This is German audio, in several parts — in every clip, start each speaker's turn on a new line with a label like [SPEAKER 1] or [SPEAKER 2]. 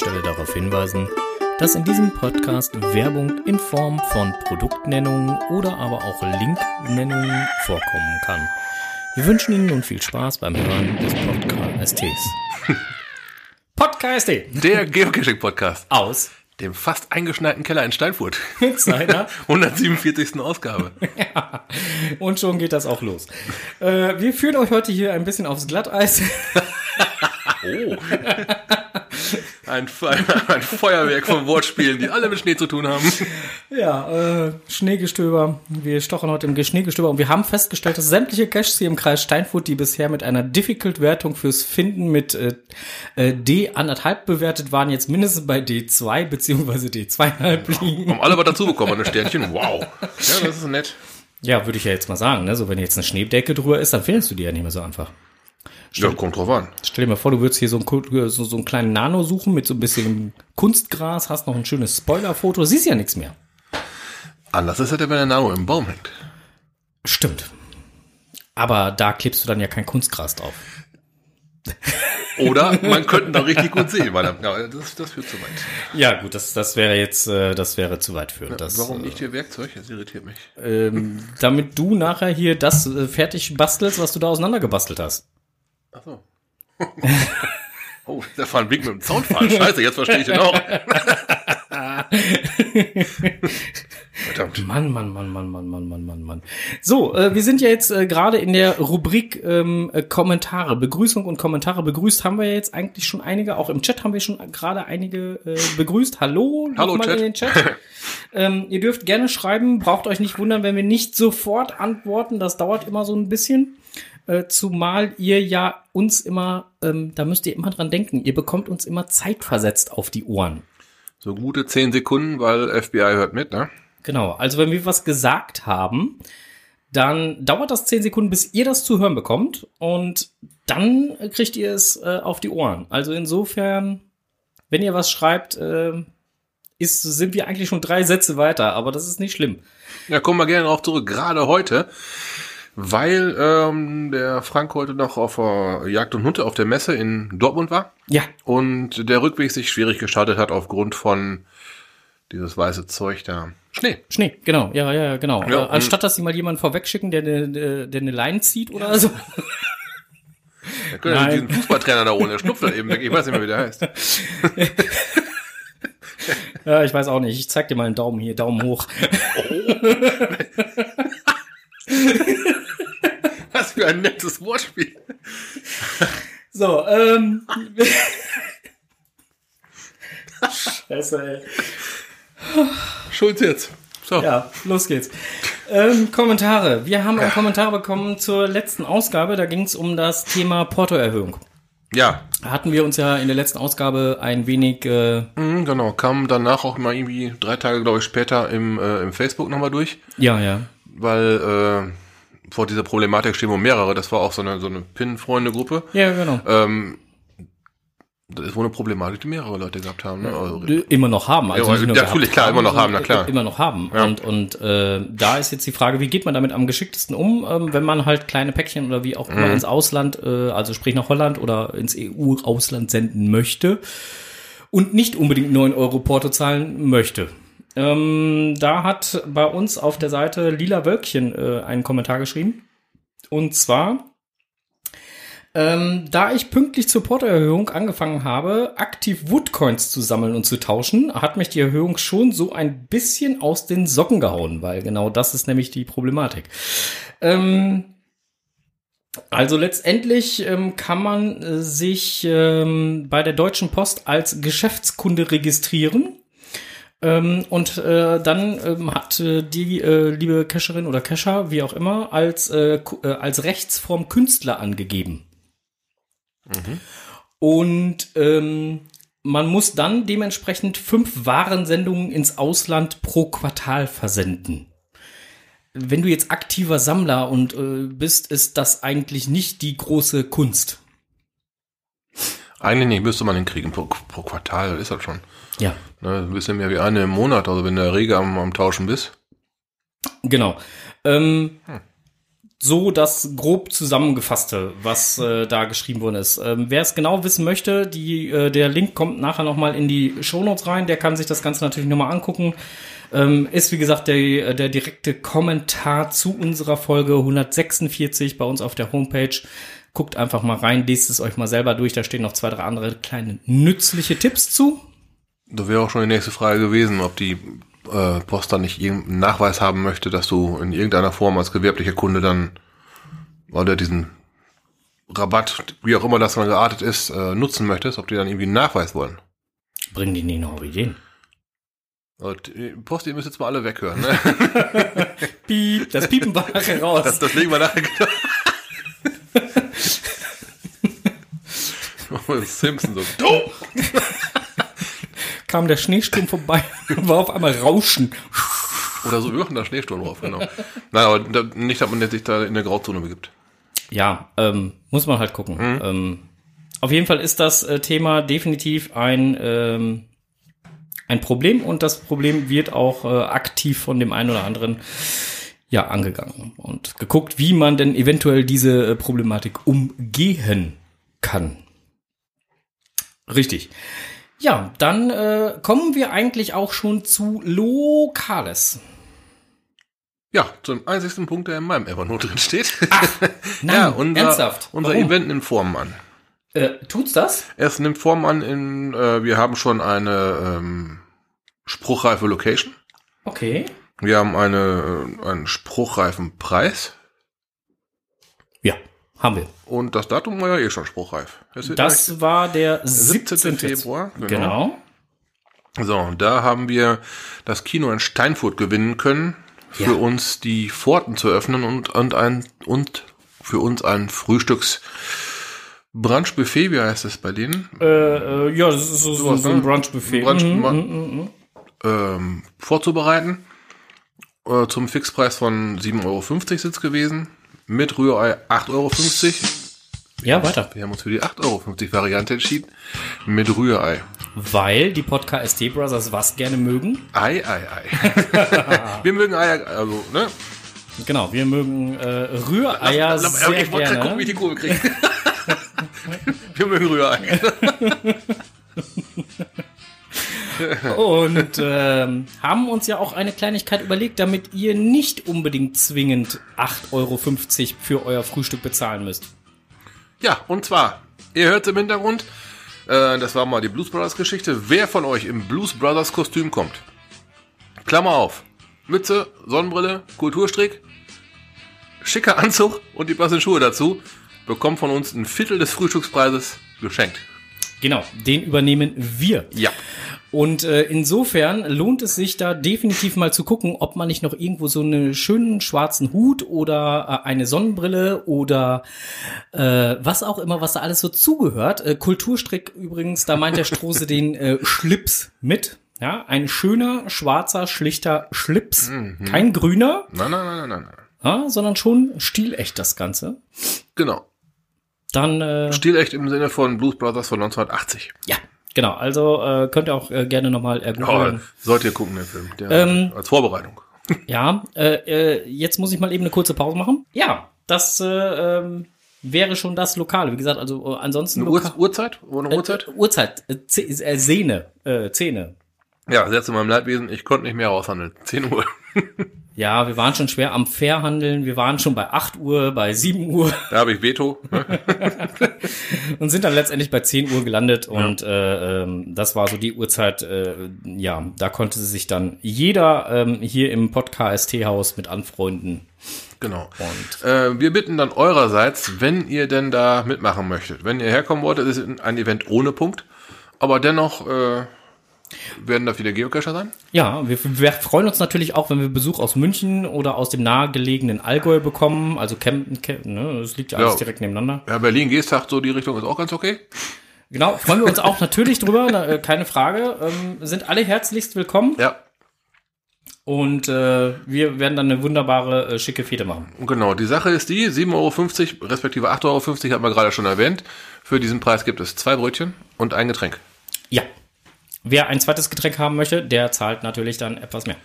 [SPEAKER 1] Stelle darauf hinweisen, dass in diesem Podcast Werbung in Form von Produktnennungen oder aber auch Linknennungen vorkommen kann. Wir wünschen Ihnen nun viel Spaß beim Hören des Podcasts. Podcast
[SPEAKER 2] Der Geocaching-Podcast
[SPEAKER 1] aus
[SPEAKER 2] dem fast eingeschneiten Keller in Steinfurt.
[SPEAKER 1] mit seiner
[SPEAKER 2] 147. Ausgabe.
[SPEAKER 1] ja, und schon geht das auch los. Äh, wir führen euch heute hier ein bisschen aufs Glatteis.
[SPEAKER 2] Oh. Ein, Fe- ein Feuerwerk von Wortspielen, die alle mit Schnee zu tun haben.
[SPEAKER 1] Ja, äh, Schneegestöber. Wir stochern heute im Schneegestöber und wir haben festgestellt, dass sämtliche Caches hier im Kreis Steinfurt, die bisher mit einer Difficult-Wertung fürs Finden mit äh, äh, D anderthalb bewertet waren, jetzt mindestens bei D2 beziehungsweise D2,5 liegen.
[SPEAKER 2] Haben alle was dazu bekommen, ein Sternchen. Wow. Ja, das ist nett.
[SPEAKER 1] Ja, würde ich ja jetzt mal sagen. Ne? So, wenn jetzt eine Schneedecke drüber ist, dann findest du die ja nicht mehr so einfach.
[SPEAKER 2] Ja, kommt drauf an.
[SPEAKER 1] Stell dir mal vor, du würdest hier so, ein, Ku- so, so einen kleinen Nano suchen mit so ein bisschen Kunstgras, hast noch ein schönes Spoilerfoto, siehst ja nichts mehr.
[SPEAKER 2] Anders ist es ja, wenn der Nano im Baum hängt.
[SPEAKER 1] Stimmt. Aber da klebst du dann ja kein Kunstgras drauf.
[SPEAKER 2] Oder man könnte da richtig gut sehen, weil ja, das, das führt zu weit.
[SPEAKER 1] Ja, gut, das, das wäre jetzt, äh, das wäre zu weit führend. Das,
[SPEAKER 2] Warum nicht ihr Werkzeug? Das irritiert mich.
[SPEAKER 1] Ähm, damit du nachher hier das äh, fertig bastelst, was du da auseinandergebastelt hast.
[SPEAKER 2] Ach so. Oh, da war ein Blick mit dem Zaunpfahl. Scheiße, jetzt verstehe ich den auch. Verdammt.
[SPEAKER 1] Mann, Mann, Mann, Mann, Mann, Mann, Mann, Mann, Mann. So, äh, wir sind ja jetzt äh, gerade in der Rubrik ähm, äh, Kommentare, Begrüßung und Kommentare. Begrüßt haben wir ja jetzt eigentlich schon einige, auch im Chat haben wir schon gerade einige äh, begrüßt. Hallo,
[SPEAKER 2] Hallo,
[SPEAKER 1] nochmal
[SPEAKER 2] Chat.
[SPEAKER 1] in den Chat. ähm, ihr dürft gerne schreiben, braucht euch nicht wundern, wenn wir nicht sofort antworten. Das dauert immer so ein bisschen. Äh, zumal ihr ja uns immer, ähm, da müsst ihr immer dran denken, ihr bekommt uns immer zeitversetzt auf die Ohren.
[SPEAKER 2] So gute zehn Sekunden, weil FBI hört mit, ne?
[SPEAKER 1] Genau, also wenn wir was gesagt haben, dann dauert das 10 Sekunden, bis ihr das zu hören bekommt und dann kriegt ihr es äh, auf die Ohren. Also insofern, wenn ihr was schreibt, äh, ist, sind wir eigentlich schon drei Sätze weiter, aber das ist nicht schlimm.
[SPEAKER 2] Ja, kommen wir gerne darauf zurück. Gerade heute, weil ähm, der Frank heute noch auf der Jagd und Hunde auf der Messe in Dortmund war
[SPEAKER 1] Ja,
[SPEAKER 2] und der Rückweg sich schwierig gestaltet hat aufgrund von dieses weiße Zeug da. Schnee.
[SPEAKER 1] Schnee, genau, ja, ja, ja, genau.
[SPEAKER 2] Ja,
[SPEAKER 1] äh, anstatt dass sie mal jemanden vorwegschicken, der eine der, der eine Leine zieht oder so.
[SPEAKER 2] Da können wir
[SPEAKER 1] Nein.
[SPEAKER 2] diesen Fußballtrainer da holen, der schnupft da eben weg. Ich weiß nicht mehr, wie der heißt.
[SPEAKER 1] Ja, ich weiß auch nicht. Ich zeig dir mal einen Daumen hier, Daumen hoch.
[SPEAKER 2] Was für ein nettes Wortspiel.
[SPEAKER 1] So, ähm. Scheiße, ey.
[SPEAKER 2] Schulz jetzt. So.
[SPEAKER 1] Ja, los geht's. Ähm, Kommentare. Wir haben einen Kommentar bekommen zur letzten Ausgabe. Da ging es um das Thema Portoerhöhung.
[SPEAKER 2] ja.
[SPEAKER 1] Hatten wir uns ja in der letzten Ausgabe ein wenig. Äh,
[SPEAKER 2] Mhm, genau. Kam danach auch mal irgendwie drei Tage, glaube ich, später im, äh, im Facebook nochmal durch.
[SPEAKER 1] ja, ja.
[SPEAKER 2] weil äh, vor dieser Problematik stehen wohl mehrere. Das war auch so eine, so eine Pin-Freunde-Gruppe.
[SPEAKER 1] Ja, genau.
[SPEAKER 2] Ähm, das ist wohl eine Problematik, die mehrere Leute gehabt haben. Ne? Also,
[SPEAKER 1] Immer noch haben. Also
[SPEAKER 2] Ja,
[SPEAKER 1] nur
[SPEAKER 2] natürlich, klar, immer noch haben, na klar.
[SPEAKER 1] Immer noch haben.
[SPEAKER 2] Ja.
[SPEAKER 1] Und, und äh, da ist jetzt die Frage, wie geht man damit am geschicktesten um, ähm, wenn man halt kleine Päckchen oder wie auch immer
[SPEAKER 2] Mhm.
[SPEAKER 1] ins Ausland, äh, also sprich nach Holland oder ins EU-Ausland senden möchte und nicht unbedingt 9 Euro Porto zahlen möchte. Ähm, da hat bei uns auf der Seite Lila Wölkchen äh, einen Kommentar geschrieben. Und zwar, ähm, da ich pünktlich zur Portoerhöhung angefangen habe, aktiv Woodcoins zu sammeln und zu tauschen, hat mich die Erhöhung schon so ein bisschen aus den Socken gehauen, weil genau das ist nämlich die Problematik. Ähm, also letztendlich ähm, kann man äh, sich ähm, bei der Deutschen Post als Geschäftskunde registrieren. Ähm, und äh, dann ähm, hat äh, die äh, liebe Cacherin oder Cacher, wie auch immer, als, äh, äh, als Rechtsform Künstler angegeben. Und ähm, man muss dann dementsprechend fünf Warensendungen ins Ausland pro Quartal versenden. Wenn du jetzt aktiver Sammler und äh, bist, ist das eigentlich nicht die große Kunst.
[SPEAKER 2] eigentlich nicht, müsste man hinkriegen pro, pro Quartal, ist das schon.
[SPEAKER 1] Ja,
[SPEAKER 2] Ne, ein bisschen mehr wie eine im Monat, also wenn du rege am, am Tauschen bist.
[SPEAKER 1] genau. Ähm, so das grob zusammengefasste, was äh, da geschrieben worden ist. Ähm, Wer es genau wissen möchte, die, äh, der Link kommt nachher nochmal in die Shownotes rein. Der kann sich das Ganze natürlich nochmal angucken. Ähm, ist wie gesagt der, der direkte Kommentar zu unserer Folge 146 bei uns auf der Homepage. Guckt einfach mal rein, lest es euch mal selber durch. Da stehen noch zwei, drei andere kleine nützliche Tipps zu.
[SPEAKER 2] Da wäre auch schon die nächste Frage gewesen, ob die äh, Post dann nicht irgendeinen Nachweis haben möchte, dass du in irgendeiner Form als gewerblicher Kunde dann oder diesen Rabatt, wie auch immer das dann geartet ist, äh, nutzen möchtest, ob die dann irgendwie einen Nachweis wollen.
[SPEAKER 1] Bringen die nicht noch Ideen?
[SPEAKER 2] Äh, Post, ihr müsst jetzt mal alle weghören. Ne?
[SPEAKER 1] Piep, das Piepen war nachher raus.
[SPEAKER 2] Das, das legen wir nachher. Simpson so. Du!
[SPEAKER 1] Kam der Schneesturm vorbei, war auf einmal Rauschen.
[SPEAKER 2] Oder so, da Schneesturm drauf, genau. Nein, aber da, nicht, dass man sich da in der Grauzone begibt.
[SPEAKER 1] Ja, ähm, muss man halt gucken. Ähm, auf jeden Fall ist das äh, Thema definitiv ein, ähm, ein Problem und das Problem wird auch äh, aktiv von dem einen oder anderen ja angegangen und geguckt, wie man denn eventuell diese äh, Problematik umgehen kann. Richtig. Ja, dann äh, kommen wir eigentlich auch schon zu Lokales.
[SPEAKER 2] Ja, zum einzigsten Punkt, der in meinem Evernote drin steht.
[SPEAKER 1] Nein,
[SPEAKER 2] ja, unser,
[SPEAKER 1] ernsthaft.
[SPEAKER 2] unser
[SPEAKER 1] Warum?
[SPEAKER 2] Event nimmt Form an.
[SPEAKER 1] Äh, tut's das?
[SPEAKER 2] Es nimmt Form an in, äh, wir haben schon eine ähm, spruchreife Location.
[SPEAKER 1] Okay.
[SPEAKER 2] Wir haben eine, äh, einen spruchreifen Preis.
[SPEAKER 1] Ja, haben wir.
[SPEAKER 2] Und das Datum war ja eh schon spruchreif. Ist
[SPEAKER 1] Das war der
[SPEAKER 2] 17.
[SPEAKER 1] 17.
[SPEAKER 2] Februar.
[SPEAKER 1] Genau.
[SPEAKER 2] So, und da haben wir das Kino in Steinfurt gewinnen können, für
[SPEAKER 1] Ja.
[SPEAKER 2] uns die Pforten zu öffnen und, und ein, und für uns ein Frühstücks Brunchbuffet, wie heißt es bei denen?
[SPEAKER 1] Äh, äh, ja, das ist so, so,
[SPEAKER 2] Sowas,
[SPEAKER 1] so ein
[SPEAKER 2] ne?
[SPEAKER 1] Brunch-Buffet.
[SPEAKER 2] Brunch-
[SPEAKER 1] Mhm, mhm, mhm.
[SPEAKER 2] ähm, vorzubereiten. Äh, zum Fixpreis von 7,50 Euro sind es gewesen. Mit Rührei 8,50 Euro.
[SPEAKER 1] Ja, weiter.
[SPEAKER 2] Wir haben uns für die 8,50 Euro Variante entschieden. Mit Rührei.
[SPEAKER 1] Weil die Podcast ST Brothers was gerne mögen.
[SPEAKER 2] Ei, ei, ei. Wir mögen Eier, also, ne?
[SPEAKER 1] Genau, wir mögen äh, Rühreier
[SPEAKER 2] Lass-
[SPEAKER 1] sehr
[SPEAKER 2] ich wollte gerade gucken, wie ich
[SPEAKER 1] gerne.
[SPEAKER 2] die Kurve kriege. Wir mögen Rührei.
[SPEAKER 1] Und ähm, haben uns ja auch eine Kleinigkeit überlegt, damit ihr nicht unbedingt zwingend 8,50 Euro für euer Frühstück bezahlen müsst.
[SPEAKER 2] Ja, und zwar, ihr hört im Hintergrund, äh, das war mal die Blues Brothers Geschichte. Wer von euch im Blues Brothers Kostüm kommt, Klammer auf, Mütze, Sonnenbrille, Kulturstrick, schicker Anzug und die passenden Schuhe dazu, bekommt von uns ein Viertel des Frühstückspreises geschenkt.
[SPEAKER 1] Genau, den übernehmen wir.
[SPEAKER 2] Ja.
[SPEAKER 1] Und äh, insofern lohnt es sich da definitiv mal zu gucken, ob man nicht noch irgendwo so einen schönen schwarzen Hut oder äh, eine Sonnenbrille oder äh, was auch immer, was da alles so zugehört. Äh, Kulturstrick übrigens, da meint der Strose den äh, Schlips mit. Ja, ein schöner, schwarzer, schlichter Schlips. Kein grüner,
[SPEAKER 2] Nein, nein, nein, nein, nein. nein.
[SPEAKER 1] ja, sondern schon stilecht das Ganze.
[SPEAKER 2] Genau.
[SPEAKER 1] Dann äh,
[SPEAKER 2] Stilecht im Sinne von Blues Brothers von 1980.
[SPEAKER 1] ja, genau. Also äh, könnt ihr auch äh, gerne nochmal
[SPEAKER 2] Oh,
[SPEAKER 1] ergoogeln.
[SPEAKER 2] sollt ihr gucken, den Film. Der,
[SPEAKER 1] Ähm,
[SPEAKER 2] als Vorbereitung.
[SPEAKER 1] Ja, äh, äh, jetzt muss ich mal eben eine kurze Pause machen. Ja, das äh, ähm, wäre schon das Lokale. Wie gesagt, also äh, ansonsten
[SPEAKER 2] Eine Uhr, Uhrzeit? Wo eine Uhrzeit?
[SPEAKER 1] Äh, Uhrzeit, äh, äh, Sehne, äh, Zähne.
[SPEAKER 2] Ja, Sätze zu meinem Leidwesen, ich konnte nicht mehr raushandeln. 10 Uhr.
[SPEAKER 1] Ja, wir waren schon schwer am Fairhandeln. Wir waren schon bei 8 Uhr, bei 7 Uhr
[SPEAKER 2] Da habe ich Veto.
[SPEAKER 1] und sind dann letztendlich bei 10 Uhr gelandet. Und äh, ähm, das war so die Uhrzeit, äh, ja, da konnte sich dann jeder ähm, hier im Podcast-Haus mit anfreunden.
[SPEAKER 2] Genau.
[SPEAKER 1] Und
[SPEAKER 2] Äh, wir bitten dann eurerseits, wenn ihr denn da mitmachen möchtet. Wenn ihr herkommen wollt, ist es ein Event ohne Punkt. Aber dennoch äh, werden da viele Geocacher sein.
[SPEAKER 1] Ja, wir, wir freuen uns natürlich auch, wenn wir Besuch aus München oder aus dem nahegelegenen Allgäu bekommen. Also Kempten, Kempten ne? das liegt ja alles
[SPEAKER 2] Ja.
[SPEAKER 1] direkt nebeneinander.
[SPEAKER 2] Ja, Berlin-Geesthacht, so die Richtung ist auch ganz okay.
[SPEAKER 1] Genau, freuen wir uns auch natürlich drüber, na, äh, keine Frage. Ähm, sind alle herzlichst willkommen
[SPEAKER 2] Ja,
[SPEAKER 1] und äh, wir werden dann eine wunderbare, äh, schicke Fete machen.
[SPEAKER 2] genau. Die Sache ist die, 7,50 Euro, respektive 8,50 Euro, hat man gerade schon erwähnt. Für diesen Preis gibt es zwei Brötchen und ein Getränk.
[SPEAKER 1] Ja. Wer ein zweites Getränk haben möchte, der zahlt natürlich dann etwas mehr.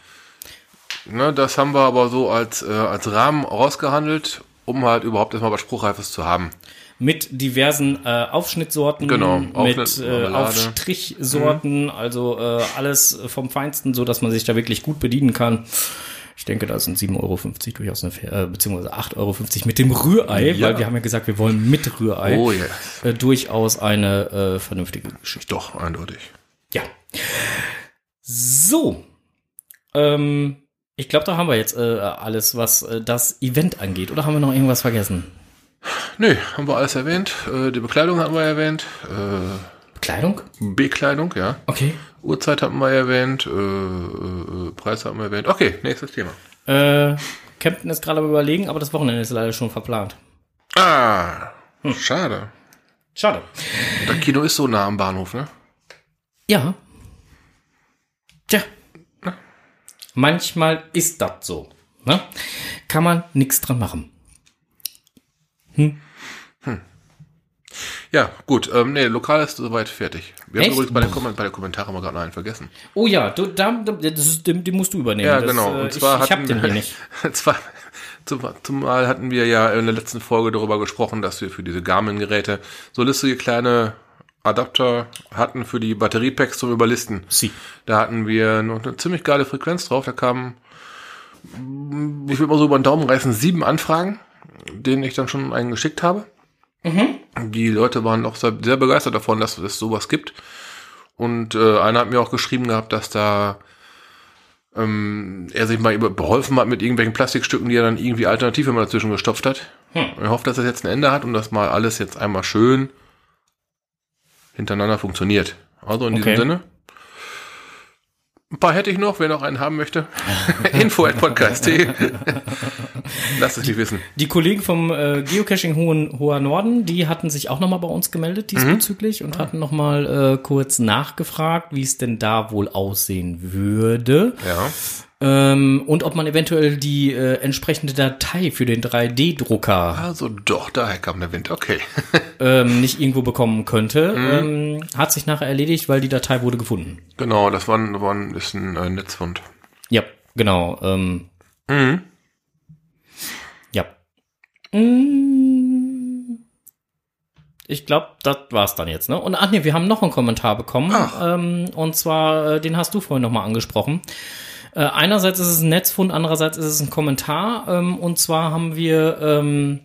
[SPEAKER 2] Ne, das haben wir aber so als, äh, als Rahmen rausgehandelt. um halt überhaupt erstmal was Spruchreifes zu haben.
[SPEAKER 1] Mit diversen äh, Aufschnittsorten,
[SPEAKER 2] Genau,
[SPEAKER 1] mit äh. Aufstrichsorten, also äh, alles vom Feinsten, so dass man sich da wirklich gut bedienen kann. Ich denke, da sind 7,50 Euro durchaus eine, äh, beziehungsweise 8,50 Euro mit dem Rührei,
[SPEAKER 2] Ja.
[SPEAKER 1] weil wir haben ja gesagt, wir wollen mit Rührei
[SPEAKER 2] Oh yes.
[SPEAKER 1] äh, durchaus eine äh, vernünftige Geschichte.
[SPEAKER 2] Doch, eindeutig.
[SPEAKER 1] Ja. So. Ähm, ich glaube, da haben wir jetzt äh, alles, was äh, das Event angeht. Oder haben wir noch irgendwas vergessen?
[SPEAKER 2] Nö, haben wir alles erwähnt. Äh, die Bekleidung hatten wir erwähnt. Äh,
[SPEAKER 1] Kleidung?
[SPEAKER 2] Bekleidung, ja.
[SPEAKER 1] Okay.
[SPEAKER 2] Uhrzeit hatten wir erwähnt. Äh, äh, Preis hatten wir erwähnt. Okay, nächstes Thema.
[SPEAKER 1] Äh, Kempten ist gerade am überlegen, aber das Wochenende ist leider schon verplant.
[SPEAKER 2] Ah, schade.
[SPEAKER 1] Schade.
[SPEAKER 2] Das Kino ist so nah am Bahnhof, ne?
[SPEAKER 1] Ja. Tja. Manchmal ist das so. Ne? Kann man nichts dran machen.
[SPEAKER 2] Ja, gut. Ähm, nee, lokal ist soweit fertig. Wir haben
[SPEAKER 1] Echt?
[SPEAKER 2] übrigens bei den, Kom bei den Kommentaren mal gerade noch einen vergessen.
[SPEAKER 1] Oh ja, du, da, da, das ist, den, den musst du übernehmen.
[SPEAKER 2] Ja,
[SPEAKER 1] das,
[SPEAKER 2] genau.
[SPEAKER 1] Äh,
[SPEAKER 2] Und zwar
[SPEAKER 1] ich, ich hab
[SPEAKER 2] hatten-
[SPEAKER 1] den hier nicht.
[SPEAKER 2] Zwar, zum, zumal hatten wir ja in der letzten Folge darüber gesprochen, dass wir für diese Garmin-Geräte so listige kleine Adapter hatten für die Batteriepacks zum Überlisten.
[SPEAKER 1] Sie.
[SPEAKER 2] Da hatten wir noch eine ziemlich geile Frequenz drauf. Da kamen, ich würde mal so über den Daumen reißen, sieben Anfragen, denen ich dann schon einen geschickt habe. Die Leute waren auch sehr, sehr begeistert davon, dass es sowas gibt. Und äh, einer hat mir auch geschrieben gehabt, dass da ähm, er sich mal beholfen hat mit irgendwelchen Plastikstücken, die er dann irgendwie alternativ immer dazwischen gestopft hat. Und ich hoffe, dass das jetzt ein Ende hat und dass mal alles jetzt einmal schön hintereinander funktioniert. Also in
[SPEAKER 1] Okay.
[SPEAKER 2] diesem Sinne. Ein paar hätte ich noch, wer noch einen haben möchte. Info at podcast.de. Lasst es mich wissen.
[SPEAKER 1] Die Kollegen vom äh, Geocaching Hohen, Hoher Norden, die hatten sich auch nochmal bei uns gemeldet diesbezüglich und hatten nochmal äh, kurz nachgefragt, wie es denn da wohl aussehen würde.
[SPEAKER 2] Ja.
[SPEAKER 1] Ähm, und ob man eventuell die äh, entsprechende Datei für den 3D-Drucker
[SPEAKER 2] Also doch, daher kam der Wind. Okay.
[SPEAKER 1] ähm, nicht irgendwo bekommen könnte. Ähm, hat sich nachher erledigt, weil die Datei wurde gefunden.
[SPEAKER 2] genau, das war, ein- war ein, ist ein äh, Netzfund.
[SPEAKER 1] Ja, genau. Ähm,
[SPEAKER 2] Mhm.
[SPEAKER 1] ja. Mm. Ich glaube, das war's dann jetzt, ne? Und ach nee, wir haben noch einen Kommentar bekommen. Ähm, und zwar, äh, den hast du vorhin nochmal angesprochen. Äh, einerseits ist es ein Netzfund, andererseits ist es ein Kommentar. Ähm, und zwar haben wir, ähm,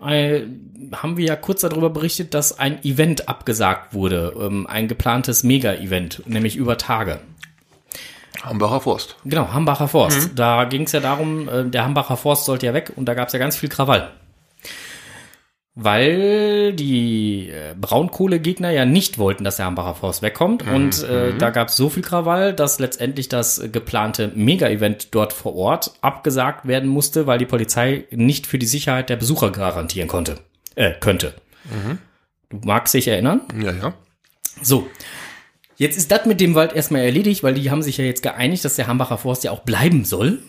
[SPEAKER 1] ein, haben wir ja kurz darüber berichtet, dass ein Event abgesagt wurde. Ähm, ein geplantes Mega-Event, nämlich über Tage.
[SPEAKER 2] Hambacher Forst.
[SPEAKER 1] Genau, Hambacher Forst. Da ging es ja darum, äh, der Hambacher Forst sollte ja weg und da gab es ja ganz viel Krawall. Weil die äh, Braunkohlegegner ja nicht wollten, dass der Hambacher Forst wegkommt. Und äh, da gab es so viel Krawall, dass letztendlich das geplante Mega-Event dort vor Ort abgesagt werden musste, weil die Polizei nicht für die Sicherheit der Besucher garantieren konnte. Äh, könnte. Du magst dich erinnern?
[SPEAKER 2] Ja, ja.
[SPEAKER 1] So. Jetzt ist das mit dem Wald erstmal erledigt, weil die haben sich ja jetzt geeinigt, dass der Hambacher Forst ja auch bleiben soll.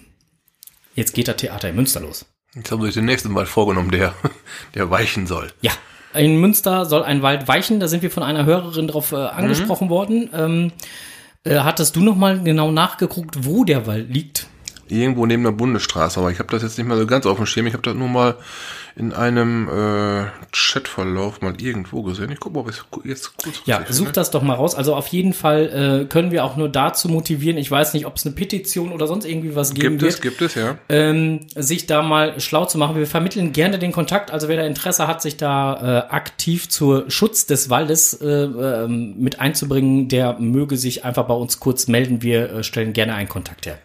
[SPEAKER 1] Jetzt geht das Theater in Münster los.
[SPEAKER 2] Jetzt haben sie sich den nächsten Wald vorgenommen, der, der weichen soll.
[SPEAKER 1] Ja. In Münster soll ein Wald weichen, da sind wir von einer Hörerin drauf äh, angesprochen worden. Ähm, äh, hattest du noch mal genau nachgeguckt, wo der Wald liegt?
[SPEAKER 2] Irgendwo neben der Bundesstraße, aber ich habe das jetzt nicht mehr so ganz auf dem Schirm. Ich habe das nur mal in einem äh, Chatverlauf mal irgendwo gesehen. Ich gucke mal, ob ich es jetzt kurz
[SPEAKER 1] Ja, such das doch mal raus. Also auf jeden Fall äh, können wir auch nur dazu motivieren. Ich weiß nicht, ob es eine Petition oder sonst irgendwie was geben
[SPEAKER 2] Gibt
[SPEAKER 1] wird.
[SPEAKER 2] es, gibt es, ja.
[SPEAKER 1] ähm, sich da mal schlau zu machen. Wir vermitteln gerne den Kontakt. Also wer da Interesse hat, sich da äh, aktiv zur Schutz des Waldes äh, ähm, mit einzubringen, der möge sich einfach bei uns kurz melden. Wir äh, stellen gerne einen Kontakt her.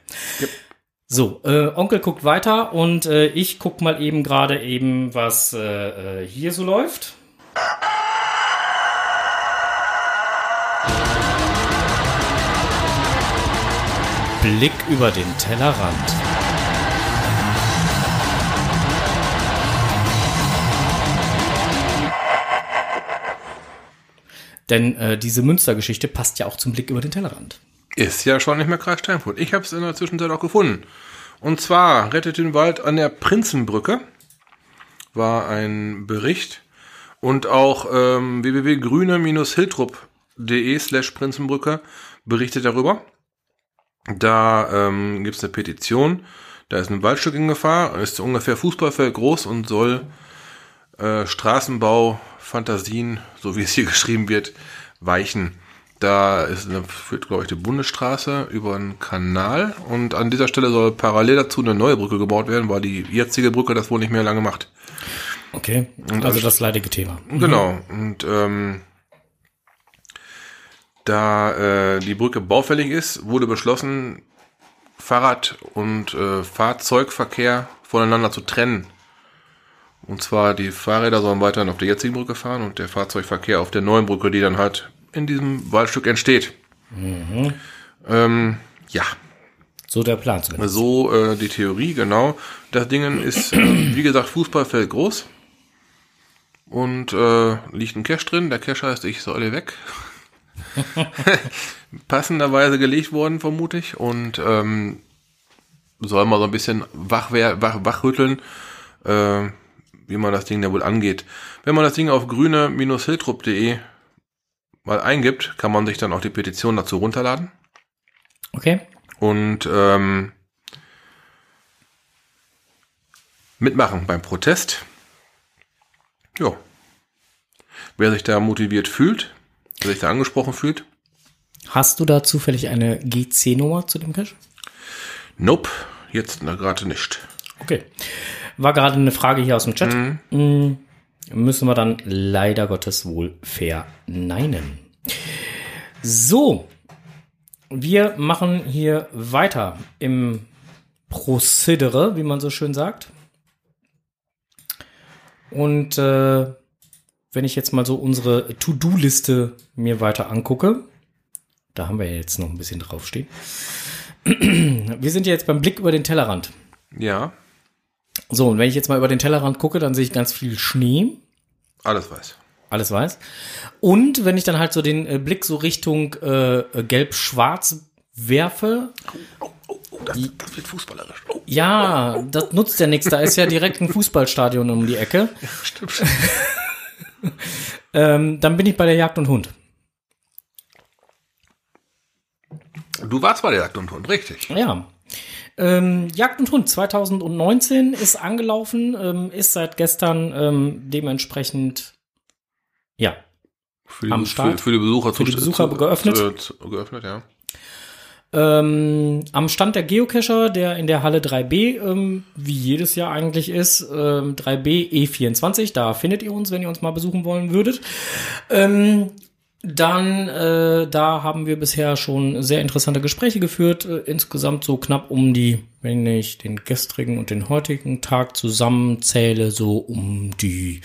[SPEAKER 1] So, äh, Onkel guckt weiter und äh, ich guck mal eben gerade eben, was äh, äh, hier so läuft. Blick über den Tellerrand. Denn äh, diese Münstergeschichte passt ja auch zum Blick über den Tellerrand.
[SPEAKER 2] Ist ja schon nicht mehr Kreis Steinfurt. Ich habe es in der Zwischenzeit auch gefunden. Und zwar rettet den Wald an der Prinzenbrücke war ein Bericht und auch ähm, www.grüne-hiltrup.de slash Prinzenbrücke berichtet darüber. Da ähm, gibt es eine Petition, Da ist ein Waldstück in Gefahr, ist ungefähr Fußballfeld groß und soll äh, Straßenbau, Fantasien, so wie es hier geschrieben wird, weichen. Da ist eine, führt, glaube ich, die Bundesstraße über einen Kanal und an dieser Stelle soll parallel dazu eine neue Brücke gebaut werden, weil die jetzige Brücke das wohl nicht mehr lange macht.
[SPEAKER 1] Okay, also das leidige Thema.
[SPEAKER 2] Genau. Und ähm, da äh, die Brücke baufällig ist, wurde beschlossen, Fahrrad- und äh, Fahrzeugverkehr voneinander zu trennen. Und zwar die Fahrräder sollen weiterhin auf der jetzigen Brücke fahren und der Fahrzeugverkehr auf der neuen Brücke, die dann halt in diesem Waldstück entsteht. Ähm, ja,
[SPEAKER 1] So der Plan zumindest.
[SPEAKER 2] so äh, die Theorie, genau. Das Ding ist, äh, wie gesagt, Fußballfeld groß. Und äh, liegt ein Cache drin. Der Cache heißt, ich soll weg. Passenderweise gelegt worden, vermute ich. Und ähm, soll mal so ein bisschen wach, wach, wachrütteln, äh, wie man das Ding da wohl angeht. Wenn man das Ding auf grüne-hiltrup.de mal eingibt, kann man sich dann auch die Petition dazu runterladen.
[SPEAKER 1] Okay.
[SPEAKER 2] und ähm, mitmachen beim Protest. Ja. Wer sich da motiviert fühlt, wer sich da angesprochen fühlt,
[SPEAKER 1] Hast du da zufällig eine GC-Nummer zu dem Cache?
[SPEAKER 2] nope, jetzt gerade nicht.
[SPEAKER 1] Okay. War gerade eine Frage hier aus dem Chat. Mm, Müssen wir dann leider Gottes wohl verneinen. So. Wir machen hier weiter im Prozedere, wie man so schön sagt. Und äh, wenn ich jetzt mal so unsere To-Do-Liste mir weiter angucke, da haben wir jetzt noch ein bisschen draufstehen. Wir sind ja jetzt beim Blick über den Tellerrand.
[SPEAKER 2] Ja,
[SPEAKER 1] So, und wenn ich jetzt mal über den Tellerrand gucke, dann sehe ich ganz viel Schnee,
[SPEAKER 2] alles weiß.
[SPEAKER 1] alles weiß. Und wenn ich dann halt so den äh, Blick so Richtung äh, äh, gelb-schwarz werfe,
[SPEAKER 2] Oh, oh, oh, das, das wird fußballerisch. Oh,
[SPEAKER 1] ja, das nutzt ja nichts. Da ist ja direkt ein Fußballstadion um die Ecke.
[SPEAKER 2] stimmt.
[SPEAKER 1] Ähm, dann bin ich bei der Jagd und Hund.
[SPEAKER 2] Du warst bei der Jagd und Hund, richtig.
[SPEAKER 1] Ja. Ähm, Jagd und Hund 2019 ist angelaufen, ähm, ist seit gestern ähm, dementsprechend, ja,
[SPEAKER 2] Für die,
[SPEAKER 1] Am Start.
[SPEAKER 2] Für, für die Besucher,
[SPEAKER 1] Für die Besucher geöffnet.
[SPEAKER 2] Zu, zu, geöffnet, ja.
[SPEAKER 1] Ähm, am Stand der Geocacher, der in der Halle 3b, ähm, wie jedes Jahr eigentlich ist, ähm, 3b E24, da findet ihr uns, wenn ihr uns mal besuchen wollen würdet. Dann, äh, da haben wir bisher schon sehr interessante Gespräche geführt, äh, insgesamt so knapp um die, wenn ich den gestrigen und den heutigen Tag zusammenzähle, so um die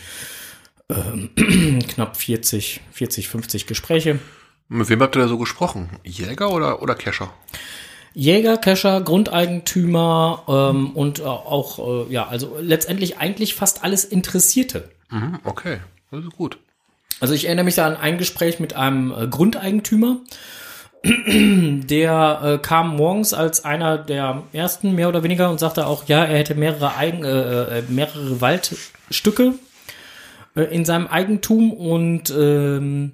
[SPEAKER 1] ähm, knapp 40, 40, 50 Gespräche.
[SPEAKER 2] Mit wem habt ihr da so gesprochen? Jäger oder, oder Kescher?
[SPEAKER 1] Jäger, Cacher, Grundeigentümer ähm, und äh, auch, äh, ja, also letztendlich eigentlich fast alles Interessierte.
[SPEAKER 2] Mhm, okay, das ist gut.
[SPEAKER 1] Also ich erinnere mich da an ein Gespräch mit einem äh, Grundeigentümer, der äh, kam morgens als einer der ersten mehr oder weniger und sagte auch, ja, er hätte mehrere, Eigen, äh, äh, mehrere Waldstücke äh, in seinem Eigentum und ähm,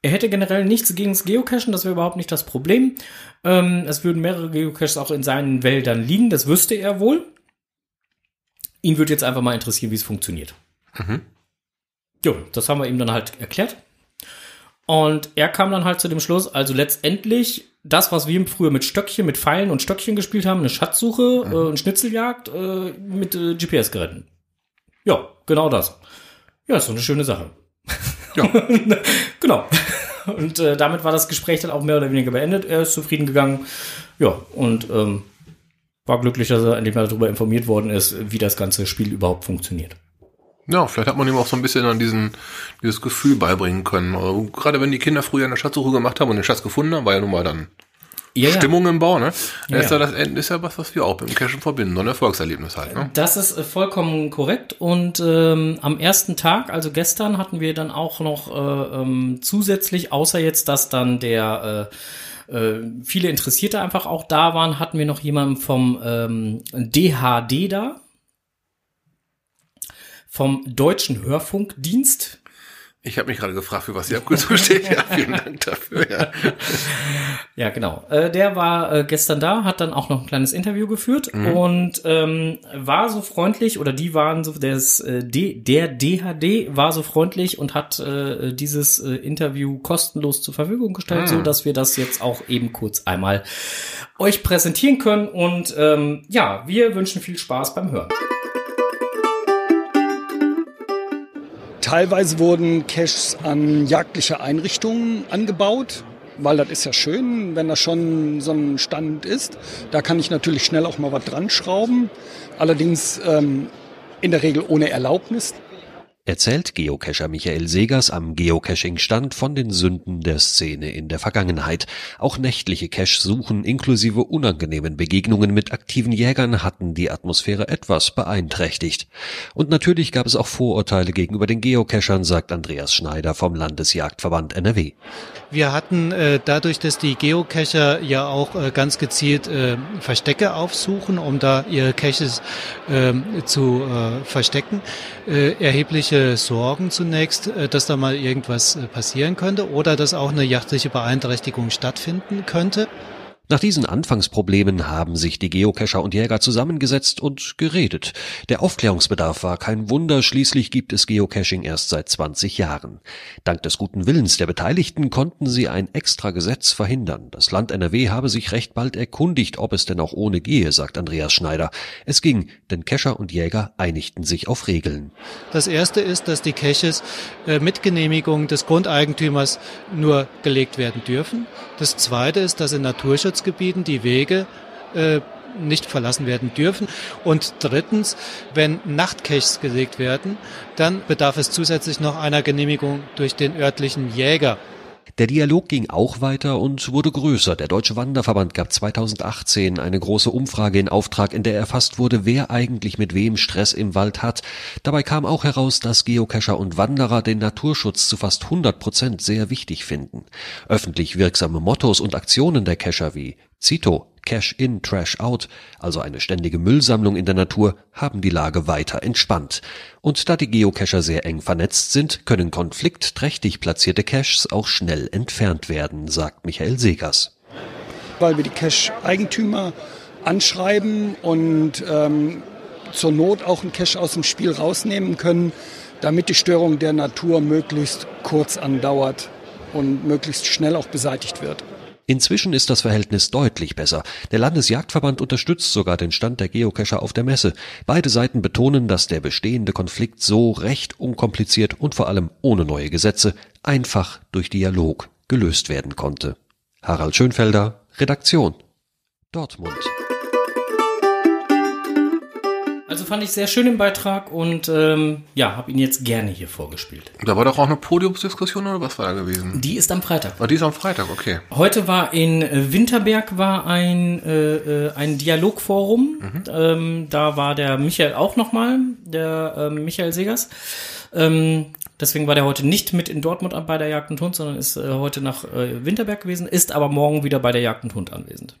[SPEAKER 1] er hätte generell nichts gegen das Geocachen, das wäre überhaupt nicht das Problem. Ähm, es würden mehrere Geocaches auch in seinen Wäldern liegen, das wüsste er wohl. Ihn würde jetzt einfach mal interessieren, wie es funktioniert. Jo, das haben wir ihm dann halt erklärt. Und er kam dann halt zu dem Schluss, also letztendlich das, was wir früher mit Stöckchen, mit Pfeilen und Stöckchen gespielt haben, eine Schatzsuche, äh, eine Schnitzeljagd äh, mit äh, GPS-Geräten. Ja, genau das. Ja, ist so eine schöne Sache.
[SPEAKER 2] Ja.
[SPEAKER 1] genau. Und äh, damit war das Gespräch dann auch mehr oder weniger beendet. Er ist zufrieden gegangen. Ja, und ähm, war glücklich, dass er endlich mal darüber informiert worden ist, wie das ganze Spiel überhaupt funktioniert.
[SPEAKER 2] Ja, vielleicht hat man ihm auch so ein bisschen an diesen, dieses Gefühl beibringen können. Also, gerade wenn die Kinder früher eine Schatzsuche gemacht haben und den Schatz gefunden haben, war ja nun mal dann
[SPEAKER 1] Ja, ja.
[SPEAKER 2] Stimmung im Bau, ne?
[SPEAKER 1] Ja,
[SPEAKER 2] ist
[SPEAKER 1] ja.
[SPEAKER 2] ja das ist ja was, was wir auch mit dem Cashen verbinden, so ein Erfolgserlebnis halt, ne?
[SPEAKER 1] Das ist äh, vollkommen korrekt. Und ähm, am ersten Tag, also gestern, hatten wir dann auch noch äh, ähm, zusätzlich, außer jetzt, dass dann der äh, äh, viele Interessierte einfach auch da waren, hatten wir noch jemanden vom ähm, DHD da, vom Deutschen Hörfunkdienst.
[SPEAKER 2] Ich habe mich gerade gefragt, für was die Abkürzung steht. Ja, vielen Dank dafür. Ja,
[SPEAKER 1] Ja, genau. Äh, der war äh, gestern da, hat dann auch noch ein kleines Interview geführt und ähm, war so freundlich oder die waren so, des, äh, D, der DHD war so freundlich und hat äh, dieses äh, Interview kostenlos zur Verfügung gestellt, so dass wir das jetzt auch eben kurz einmal euch präsentieren können und ähm, ja, wir wünschen viel Spaß beim Hören.
[SPEAKER 3] Teilweise wurden Caches an jagdliche Einrichtungen angebaut, weil das ist ja schön, wenn da schon so ein Stand ist. Da kann ich natürlich schnell auch mal was dran schrauben. Allerdings ähm, in der Regel ohne Erlaubnis.
[SPEAKER 4] Erzählt Geocacher Michael Segers am Geocaching-Stand von den Sünden der Szene in der Vergangenheit. Auch nächtliche Cache-Suchen inklusive unangenehmen Begegnungen mit aktiven Jägern hatten die Atmosphäre etwas beeinträchtigt. Und natürlich gab es auch Vorurteile gegenüber den Geocachern, sagt Andreas Schneider vom Landesjagdverband NRW.
[SPEAKER 5] Wir hatten äh, dadurch, dass die Geocacher ja auch äh, ganz gezielt äh, Verstecke aufsuchen, um da ihre Caches ähm, zu äh, verstecken, äh, erhebliche Sorgen zunächst, äh, dass da mal irgendwas äh, passieren könnte oder dass auch eine jagdliche Beeinträchtigung stattfinden könnte.
[SPEAKER 4] Nach diesen Anfangsproblemen haben sich die Geocacher und Jäger zusammengesetzt und geredet. Der Aufklärungsbedarf war kein Wunder, schließlich gibt es Geocaching erst seit 20 Jahren. Dank des guten Willens der Beteiligten konnten sie ein extra Gesetz verhindern. Das Land NRW habe sich recht bald erkundigt, ob es denn auch ohne gehe, sagt Andreas Schneider. Es ging, denn Cacher und Jäger einigten sich auf Regeln.
[SPEAKER 5] Das erste ist, dass die Caches äh, mit Genehmigung des Grundeigentümers nur gelegt werden dürfen. Das zweite ist, dass in Naturschutzgebieten die Wege äh, nicht verlassen werden dürfen. Und drittens, wenn Nachtcaches gelegt werden, dann bedarf es zusätzlich noch einer Genehmigung durch den örtlichen Jäger.
[SPEAKER 4] Der Dialog ging auch weiter und wurde größer. Der Deutsche Wanderverband gab 2018 eine große Umfrage in Auftrag, in der erfasst wurde, wer eigentlich mit wem Stress im Wald hat. Dabei kam auch heraus, dass Geocacher und Wanderer den Naturschutz zu fast 100 Prozent sehr wichtig finden. Öffentlich wirksame Mottos und Aktionen der Cacher wie Cito, Cash in, Trash out, also eine ständige Müllsammlung in der Natur, haben die Lage weiter entspannt. Und da die Geocacher sehr eng vernetzt sind, können konfliktträchtig platzierte Caches auch schnell entfernt werden, sagt Michael Segers.
[SPEAKER 3] weil wir die Cache-Eigentümer anschreiben und ähm, zur Not auch einen Cache aus dem Spiel rausnehmen können, damit die Störung der Natur möglichst kurz andauert und möglichst schnell auch beseitigt wird.
[SPEAKER 4] Inzwischen ist das Verhältnis deutlich besser. Der Landesjagdverband unterstützt sogar den Stand der Geocacher auf der Messe. Beide Seiten betonen, dass der bestehende Konflikt so recht unkompliziert und vor allem ohne neue Gesetze einfach durch Dialog gelöst werden konnte. Harald Schönfelder, Redaktion. Dortmund.
[SPEAKER 1] Also fand ich sehr schön im Beitrag und ähm, ja, habe ihn jetzt gerne hier vorgespielt.
[SPEAKER 2] Da war doch auch eine Podiumsdiskussion oder was war da gewesen?
[SPEAKER 1] Die ist am Freitag.
[SPEAKER 2] Ah, die ist am Freitag, okay.
[SPEAKER 1] Heute war in äh, Winterberg war ein, äh, äh, ein Dialogforum. Ähm, da war der Michael auch nochmal, der ähm, Michael Segers. Ähm, deswegen war der heute nicht mit in Dortmund bei der Jagd und Hund, sondern ist äh, heute nach äh, Winterberg gewesen, ist aber morgen wieder bei der Jagd und Hund anwesend.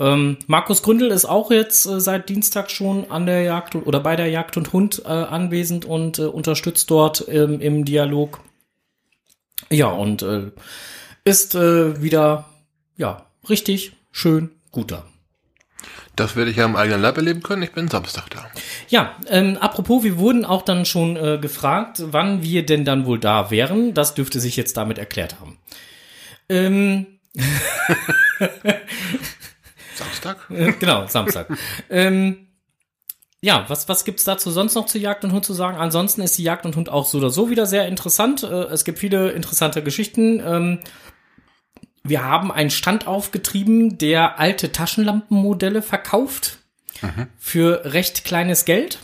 [SPEAKER 1] Ähm, Markus Gründel ist auch jetzt äh, seit Dienstag schon an der Jagd oder bei der Jagd und Hund äh, anwesend und äh, unterstützt dort ähm, im Dialog. Ja, und äh, ist äh, wieder, ja, richtig schön guter.
[SPEAKER 2] Das werde ich ja im eigenen Leib erleben können. Ich bin Samstag da.
[SPEAKER 1] Ja, ähm, apropos, wir wurden auch dann schon äh, gefragt, wann wir denn dann wohl da wären. Das dürfte sich jetzt damit erklärt haben. Ähm,
[SPEAKER 2] Samstag?
[SPEAKER 1] Äh, genau, Samstag. ähm, ja, was, was gibt's dazu sonst noch zu Jagd und Hund zu sagen? Ansonsten ist die Jagd und Hund auch so oder so wieder sehr interessant. Äh, es gibt viele interessante Geschichten. Ähm, wir haben einen Stand aufgetrieben, der alte Taschenlampenmodelle verkauft für recht kleines Geld.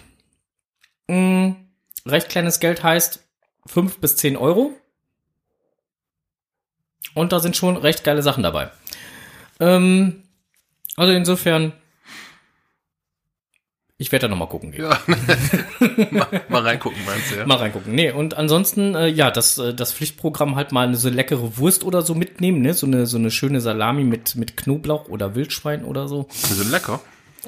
[SPEAKER 1] Mm, recht kleines Geld heißt fünf bis zehn Euro. Und da sind schon recht geile Sachen dabei. Ähm, also insofern, ich werde da noch mal gucken gehen.
[SPEAKER 2] Ja. mal, mal reingucken, meinst du, ja?
[SPEAKER 1] Mal reingucken. Nee, und ansonsten, äh, ja, das, äh, das Pflichtprogramm halt mal eine so leckere Wurst oder so mitnehmen, ne? So eine, so eine schöne Salami mit, mit Knoblauch oder Wildschwein oder so.
[SPEAKER 2] Die sind lecker.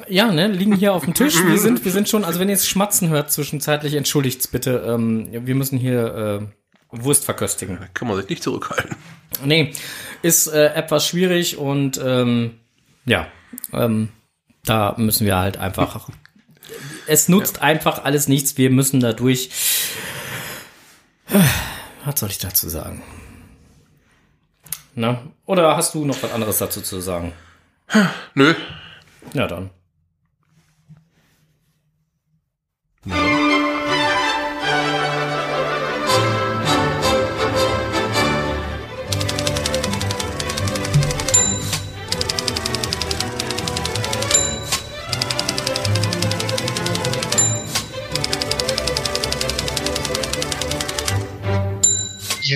[SPEAKER 1] Ja, ne, liegen hier auf dem Tisch. Wir sind, wir sind schon, also wenn ihr jetzt Schmatzen hört zwischenzeitlich, entschuldigt's bitte. Ähm, wir müssen hier äh, Wurst verköstigen.
[SPEAKER 2] Kann man sich nicht zurückhalten.
[SPEAKER 1] Nee, ist äh, etwas schwierig und ähm, ja, ähm, da müssen wir halt einfach. Es nutzt einfach alles nichts. Wir müssen dadurch. Was soll ich dazu sagen? Na? Oder hast du noch was anderes dazu zu sagen?
[SPEAKER 2] Nö.
[SPEAKER 1] Ja, dann.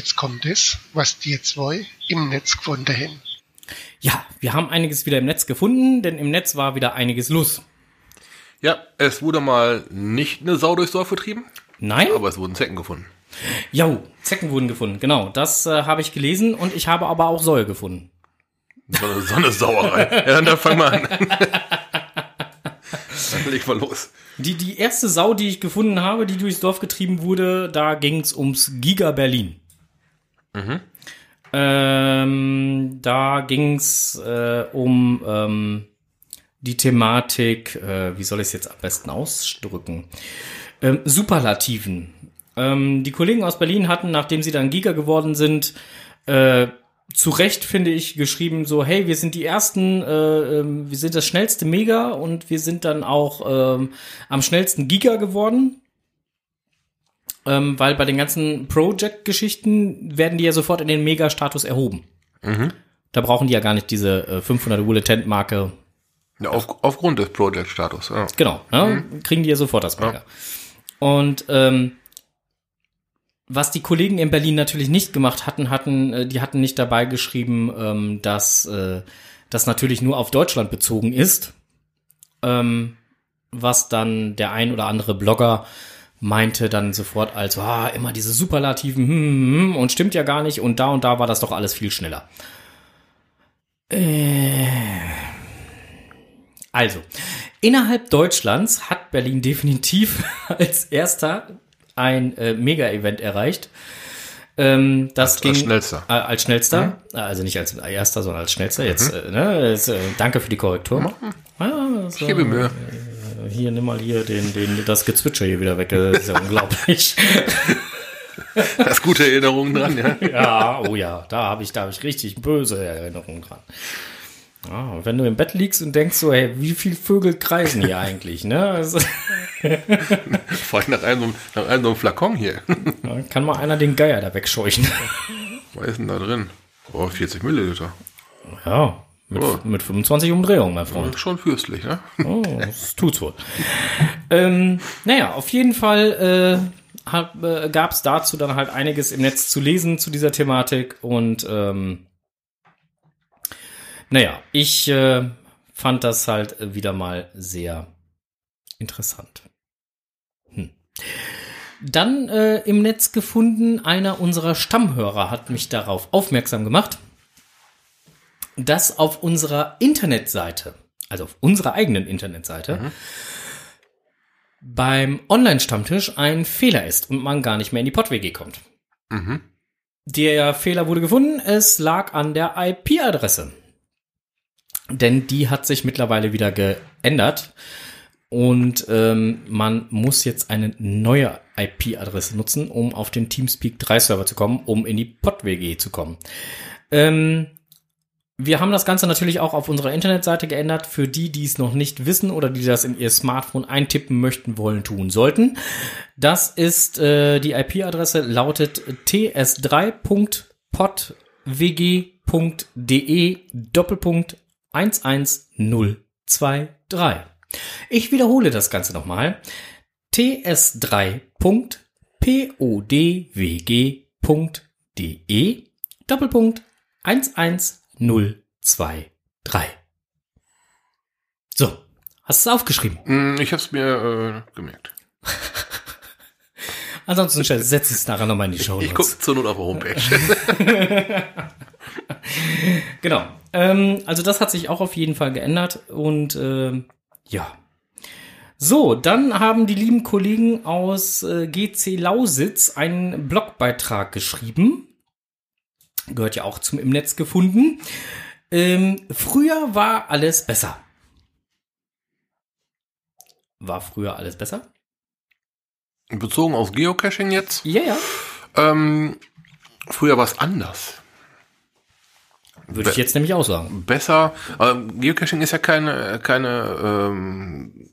[SPEAKER 6] Jetzt kommt es, was die zwei im Netz gefunden haben.
[SPEAKER 1] Ja, wir haben einiges wieder im Netz gefunden, denn im Netz war wieder einiges los.
[SPEAKER 2] Ja, es wurde mal nicht eine Sau durchs Dorf getrieben,
[SPEAKER 1] Nein?
[SPEAKER 2] aber es wurden Zecken gefunden.
[SPEAKER 1] Jo, Zecken wurden gefunden, genau. Das äh, habe ich gelesen und ich habe aber auch Säue gefunden.
[SPEAKER 2] So eine, so eine Sauerei. ja, dann fang mal an. dann leg mal los.
[SPEAKER 1] Die, die erste Sau, die ich gefunden habe, die durchs Dorf getrieben wurde, da ging es ums Giga Berlin. Ähm, da ging es äh, um ähm, die Thematik, äh, wie soll ich es jetzt am besten ausdrücken? Ähm, Superlativen. Ähm, die Kollegen aus Berlin hatten, nachdem sie dann Giga geworden sind, äh, zu Recht, finde ich, geschrieben, so, hey, wir sind die ersten, äh, ähm, wir sind das schnellste Mega und wir sind dann auch ähm, am schnellsten Giga geworden. Ähm, weil bei den ganzen Project-Geschichten werden die ja sofort in den Mega-Status erhoben. Da brauchen die ja gar nicht diese äh, 500 Bulletin-Marke.
[SPEAKER 2] Ja, auf, aufgrund des Project-Status. Ja.
[SPEAKER 1] Genau, ne? kriegen die ja sofort das Mega. Und ähm, was die Kollegen in Berlin natürlich nicht gemacht hatten, hatten, äh, die hatten nicht dabei geschrieben, ähm, dass äh, das natürlich nur auf Deutschland bezogen ist. Ähm, was dann der ein oder andere Blogger meinte dann sofort als, ah, immer diese Superlativen, hm, hm, hm, und stimmt ja gar nicht, und da und da war das doch alles viel schneller. Äh, also, innerhalb Deutschlands hat Berlin definitiv als erster ein äh, Mega-Event erreicht. Ähm, das
[SPEAKER 2] Als-
[SPEAKER 1] ging
[SPEAKER 2] als schnellster.
[SPEAKER 1] Äh, als schnellster, also nicht als erster, sondern als schnellster. Jetzt, äh, ne, jetzt, äh, danke für die Korrektur. Ah,
[SPEAKER 2] Ich gebe Mühe.
[SPEAKER 1] Hier, nimm mal hier den, den, das Gezwitscher hier wieder weg. Das ist ja unglaublich.
[SPEAKER 2] Da ist gute Erinnerungen dran, ja.
[SPEAKER 1] ja, oh ja, da habe ich, da habe ich richtig böse Erinnerungen dran. Ah, und wenn du im Bett liegst und denkst so, hey, wie viele Vögel kreisen hier eigentlich, ne? Also,
[SPEAKER 2] Vor allem nach einem, nach einem so einem Flakon hier.
[SPEAKER 1] kann mal einer den Geier da wegscheuchen.
[SPEAKER 2] Was ist denn da drin? Oh, 40 Milliliter.
[SPEAKER 1] Ja, mit,
[SPEAKER 2] Oh.
[SPEAKER 1] mit 25 Umdrehungen, mein Freund.
[SPEAKER 2] Schon fürstlich, ne?
[SPEAKER 1] Oh, das tut's wohl. ähm, naja, auf jeden Fall äh, hab, äh, gab es dazu dann halt einiges im Netz zu lesen zu dieser Thematik und ähm, naja, ich äh, fand das halt wieder mal sehr interessant. Hm. Dann äh, im Netz gefunden, einer unserer Stammhörer hat mich darauf aufmerksam gemacht, dass auf unserer Internetseite, also auf unserer eigenen Internetseite, beim Online-Stammtisch ein Fehler ist und man gar nicht mehr in die Pod-WG kommt.
[SPEAKER 2] Mhm.
[SPEAKER 1] Der Fehler wurde gefunden, es lag an der IP-Adresse. Denn die hat sich mittlerweile wieder geändert. Und ähm, man muss jetzt eine neue IP-Adresse nutzen, um auf den Teamspeak 3 Server zu kommen, um in die Pod-WG zu kommen. Ähm, wir haben das Ganze natürlich auch auf unserer Internetseite geändert. Für die, die es noch nicht wissen oder die das in ihr Smartphone eintippen möchten, wollen, tun sollten. Das ist äh, die IP-Adresse lautet ts3.podwg.de Doppelpunkt 11023. Ich wiederhole das Ganze nochmal. ts3.podwg.de Doppelpunkt 11023. So, hast du es aufgeschrieben?
[SPEAKER 2] Mm, Ich hab's mir äh, gemerkt.
[SPEAKER 1] Ansonsten setze ich es nachher nochmal in die Show.
[SPEAKER 2] Ich gucke zur Not auf der Homepage.
[SPEAKER 1] Genau. Ähm, also das hat sich auch auf jeden Fall geändert und ähm, ja. So, dann haben die lieben Kollegen aus äh, GC Lausitz einen Blogbeitrag geschrieben. Gehört ja auch zum im Netz gefunden. Ähm, früher war alles besser. War früher alles besser?
[SPEAKER 2] Bezogen auf Geocaching jetzt.
[SPEAKER 1] Ja, ja.
[SPEAKER 2] Ähm, früher war es anders.
[SPEAKER 1] Würde ich jetzt nämlich auch sagen.
[SPEAKER 2] Besser. Ähm, Geocaching ist ja keine, keine, ähm,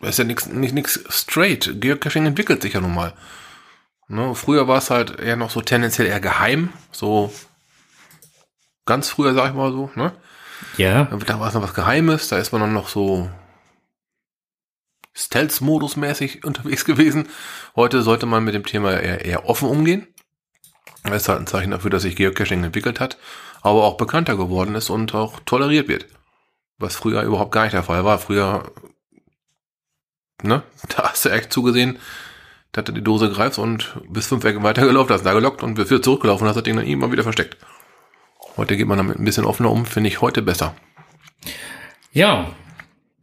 [SPEAKER 2] ist ja nichts nicht, nix straight. Geocaching entwickelt sich ja nun mal. Ne? Früher war es halt eher noch so tendenziell eher geheim. So ganz früher, sag ich mal so. Ne?
[SPEAKER 1] Ja.
[SPEAKER 2] Da war es noch was Geheimes. Da ist man dann noch so Stealth-Modus mäßig unterwegs gewesen. Heute sollte man mit dem Thema eher, eher offen umgehen. Das ist halt ein Zeichen dafür, dass sich Geocaching entwickelt hat, aber auch bekannter geworden ist und auch toleriert wird. Was früher überhaupt gar nicht der Fall war. Früher, ne, da hast du echt zugesehen, dass du die Dose greifst und bis fünf Ecken weitergelaufen hast, da gelockt und bis vier zurückgelaufen hast, das Ding dann immer wieder versteckt. Heute geht man damit ein bisschen offener um, finde ich heute besser.
[SPEAKER 1] Ja.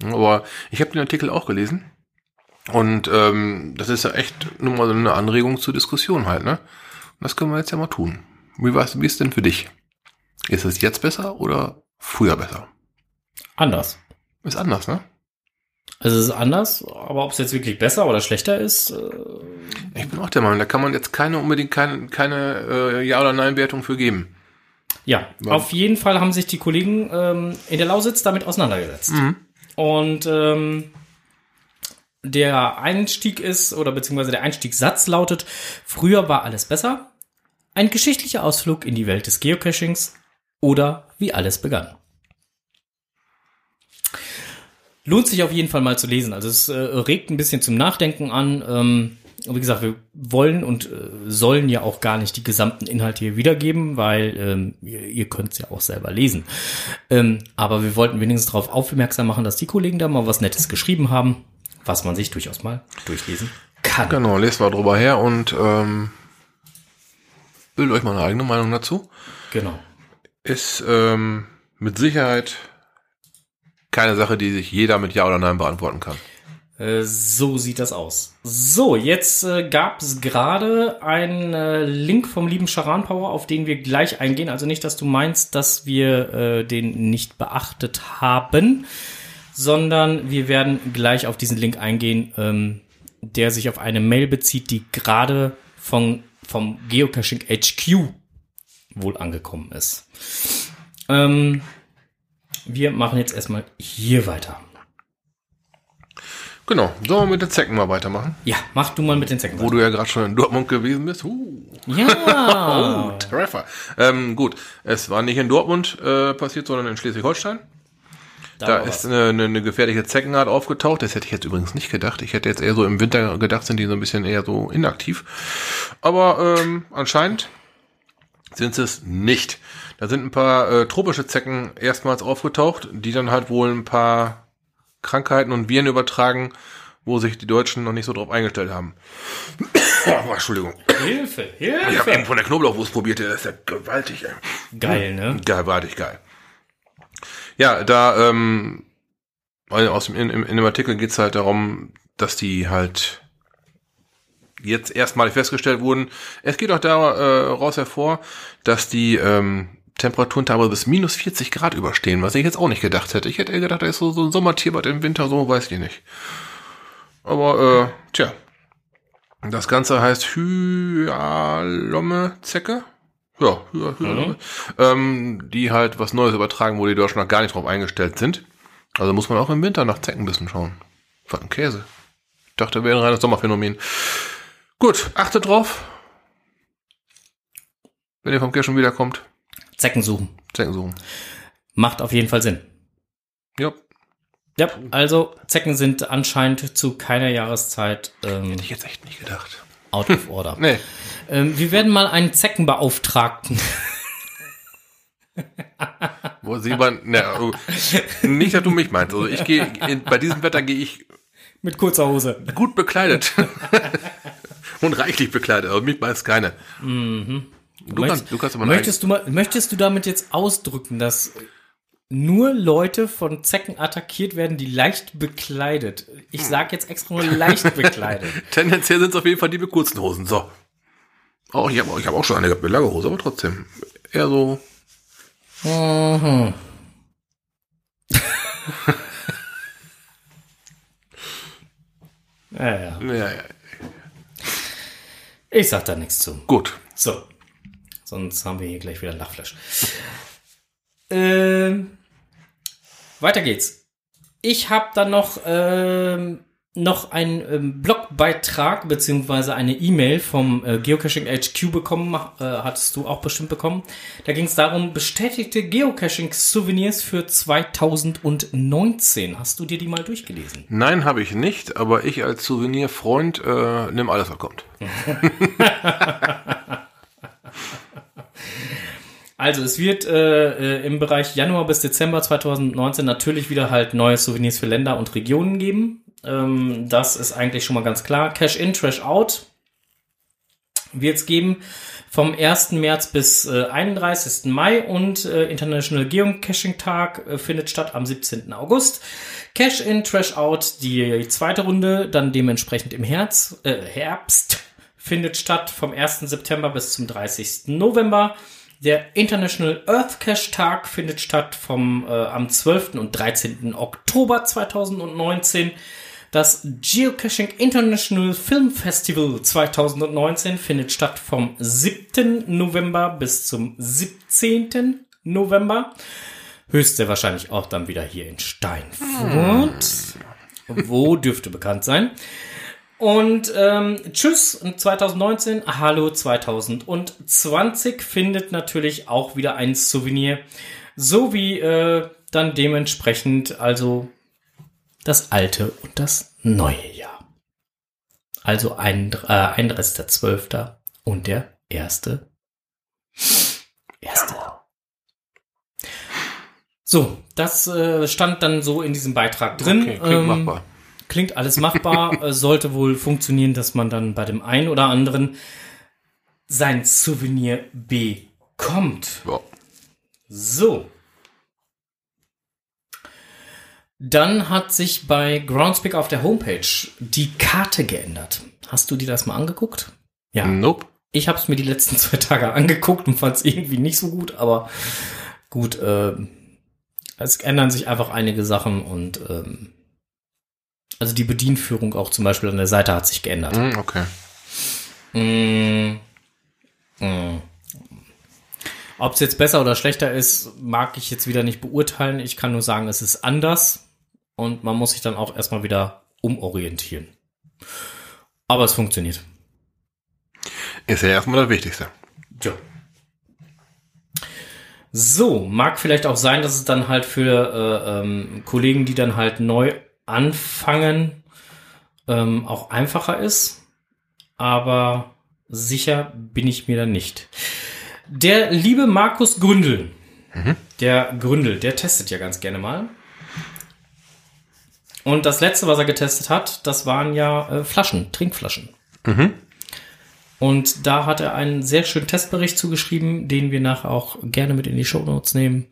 [SPEAKER 2] Aber ich habe den Artikel auch gelesen. Und ähm, das ist ja echt nur mal so eine Anregung zur Diskussion halt, ne? Und das können wir jetzt ja mal tun. Wie war's, wie ist denn für dich? Ist es jetzt besser oder früher besser?
[SPEAKER 1] Anders.
[SPEAKER 2] Ist anders, ne?
[SPEAKER 1] Also es ist anders, aber ob es jetzt wirklich besser oder schlechter ist, äh,
[SPEAKER 2] Ich bin auch der Meinung, da kann man jetzt keine unbedingt keine, keine äh, Ja- oder Nein-Wertung für geben.
[SPEAKER 1] ja,
[SPEAKER 2] Ja.
[SPEAKER 1] auf jeden Fall haben sich die Kollegen ähm, in der Lausitz damit auseinandergesetzt. Und ähm, der Einstieg ist, oder beziehungsweise der Einstiegssatz lautet, früher war alles besser. Ein geschichtlicher Ausflug in die Welt des Geocachings oder wie alles begann. Lohnt sich auf jeden Fall mal zu lesen. Also es äh, regt ein bisschen zum Nachdenken an. Ähm, wie gesagt, wir wollen und äh, sollen ja auch gar nicht die gesamten Inhalte hier wiedergeben, weil ähm, ihr, ihr könnt es ja auch selber lesen. Ähm, aber wir wollten wenigstens darauf aufmerksam machen, dass die Kollegen da mal was Nettes geschrieben haben, was man sich durchaus mal durchlesen kann.
[SPEAKER 2] Genau, lest mal drüber her und ähm, bildet euch mal eine eigene Meinung dazu.
[SPEAKER 1] Genau.
[SPEAKER 2] Ist ähm, mit Sicherheit keine Sache, die sich jeder mit Ja oder Nein beantworten kann.
[SPEAKER 1] Äh, So sieht das aus. So, jetzt äh, gab es gerade einen äh, Link vom lieben Charan Power, auf den wir gleich eingehen. Also nicht, dass du meinst, dass wir äh, den nicht beachtet haben, sondern wir werden gleich auf diesen Link eingehen, ähm, der sich auf eine Mail bezieht, die gerade von, vom Geocaching HQ wohl angekommen ist. Ähm, wir machen jetzt erstmal hier weiter.
[SPEAKER 2] Genau, sollen wir mit den Zecken mal weitermachen?
[SPEAKER 1] Ja, mach du mal mit den Zecken.
[SPEAKER 2] Wo du ja gerade schon in Dortmund gewesen bist. Uh,
[SPEAKER 1] Ja.
[SPEAKER 2] oh, Treffer. Ähm, gut, es war nicht in Dortmund äh, passiert, sondern in Schleswig-Holstein. Da
[SPEAKER 1] war
[SPEAKER 2] ist eine, eine gefährliche Zeckenart aufgetaucht. Das hätte ich jetzt übrigens nicht gedacht. Ich hätte jetzt eher so im Winter gedacht, sind die so ein bisschen eher so inaktiv. Aber ähm, anscheinend sind sie es nicht. Da sind ein paar äh, tropische Zecken erstmals aufgetaucht, die dann halt wohl ein paar Krankheiten und Viren übertragen, wo sich die Deutschen noch nicht so drauf eingestellt haben. oh, Entschuldigung.
[SPEAKER 1] Hilfe,
[SPEAKER 2] Ich habe
[SPEAKER 1] Hilfe.
[SPEAKER 2] eben von der Knoblauchwurst probiert, das ist ja gewaltig, ey.
[SPEAKER 1] Geil, ne?
[SPEAKER 2] Gewaltig geil. Ja, da, ähm, aus dem, in, in, in dem Artikel geht's halt darum, dass die halt jetzt erstmalig festgestellt wurden. Es geht auch daraus hervor, dass die ähm, Temperaturen teilweise bis minus 40 Grad überstehen, was ich jetzt auch nicht gedacht hätte. Ich hätte eher gedacht, da ist so, so ein Sommertierbad im Winter, so weiß ich nicht. Aber, äh, tja. Das Ganze heißt Hyalomme-Zecke. Ja, Hy Hyalomme. Ähm, die halt was Neues übertragen, wo die Deutschen noch gar nicht drauf eingestellt sind. Also muss man auch im Winter nach Zeckenbissen schauen. Was ein Käse. Ich dachte, wäre ein reines Sommerphänomen. Gut, achtet drauf. Wenn ihr vom schon wiederkommt,
[SPEAKER 1] Zecken suchen.
[SPEAKER 2] Zecken suchen.
[SPEAKER 1] Macht auf jeden Fall Sinn.
[SPEAKER 2] Ja,
[SPEAKER 1] Ja, also Zecken sind anscheinend zu keiner Jahreszeit ähm,
[SPEAKER 2] hätte ich jetzt echt nicht gedacht.
[SPEAKER 1] out of order.
[SPEAKER 2] Nee,
[SPEAKER 1] ähm, wir werden mal einen Zeckenbeauftragten.
[SPEAKER 2] wo sie man, ne, oh, nicht, dass du mich meinst. Also ich gehe, bei diesem Wetter gehe ich
[SPEAKER 1] Mit kurzer Hose.
[SPEAKER 2] gut bekleidet. Und reichlich bekleidet, aber mich weiß keine. Du, kannst aber
[SPEAKER 1] möchtest, du mal, möchtest du damit jetzt ausdrücken, dass nur Leute von Zecken attackiert werden, die leicht bekleidet. Ich sag jetzt extra nur leicht bekleidet.
[SPEAKER 2] Tendenziell sind es auf jeden Fall die mit kurzen Hosen. So. Oh, ich habe ich hab auch schon eine gehabt mit langer Hose, aber trotzdem. Eher so.
[SPEAKER 1] Mhm. ja, ja.
[SPEAKER 2] Ja, ja.
[SPEAKER 1] Ich sag da nichts zu.
[SPEAKER 2] Gut.
[SPEAKER 1] So. Sonst haben wir hier gleich wieder ein Lachflash. ähm, weiter geht's. Ich habe dann noch, ähm, noch einen ähm, Blogbeitrag beziehungsweise eine E-Mail vom äh, Geocaching HQ bekommen, äh, hattest du auch bestimmt bekommen. Da ging es darum, bestätigte Geocaching-Souvenirs für 2019. Hast du dir die mal durchgelesen?
[SPEAKER 2] Nein, habe ich nicht, aber ich als Souvenirfreund äh, nimm alles, was kommt.
[SPEAKER 1] Also es wird äh, äh, im Bereich Januar bis Dezember 2019 natürlich wieder halt neue Souvenirs für Länder und Regionen geben. Ähm, das ist eigentlich schon mal ganz klar. Cash in, Trash out wird es geben vom 1. März bis äh, 31. Mai und äh, International Geocaching Tag äh, findet statt am 17. August. Cash in, Trash out, die zweite Runde, dann dementsprechend im Herz, äh, Herbst findet statt vom 1. September bis zum 30. November. Der International Earth Cache Tag findet statt vom äh, am 12. und 13. Oktober 2019. Das Geocaching International Film Festival 2019 findet statt vom 7. November bis zum 17. November. Höchste wahrscheinlich auch dann wieder hier in Steinfurt. Wo dürfte bekannt sein. Und ähm, tschüss 2019, hallo 2020 findet natürlich auch wieder ein Souvenir, so wie äh, dann dementsprechend also das alte und das neue Jahr. Also ein, äh, ein Rest der Zwölfter und der erste. Erste. So, das äh, stand dann so in diesem Beitrag drin.
[SPEAKER 2] Okay, klingt
[SPEAKER 1] Ähm,
[SPEAKER 2] machbar.
[SPEAKER 1] Klingt alles machbar, äh, sollte wohl funktionieren, dass man dann bei dem einen oder anderen sein Souvenir bekommt.
[SPEAKER 2] Ja.
[SPEAKER 1] So. Dann hat sich bei Groundspeak auf der Homepage die Karte geändert. Hast du dir das mal angeguckt? Ja.
[SPEAKER 2] Nope.
[SPEAKER 1] Ich habe es mir die letzten zwei Tage angeguckt und fand es irgendwie nicht so gut, aber gut, äh, es ändern sich einfach einige Sachen und ähm, also die Bedienführung auch zum Beispiel an der Seite hat sich geändert.
[SPEAKER 2] Hm, okay.
[SPEAKER 1] Mm. Mm. Ob es jetzt besser oder schlechter ist, mag ich jetzt wieder nicht beurteilen. Ich kann nur sagen, es ist anders und man muss sich dann auch erstmal wieder umorientieren. Aber es funktioniert.
[SPEAKER 2] Ist ja erstmal das Wichtigste.
[SPEAKER 1] Ja. So, mag vielleicht auch sein, dass es dann halt für äh, ähm, Kollegen, die dann halt neu anfangen, ähm, auch einfacher ist. Aber sicher bin ich mir da nicht. Der liebe Markus Gründel, der Gründel, der testet ja ganz gerne mal. Und das letzte, was er getestet hat, das waren ja äh, Flaschen, Trinkflaschen. Und da hat er einen sehr schönen Testbericht zugeschrieben, den wir nachher auch gerne mit in die Shownotes nehmen.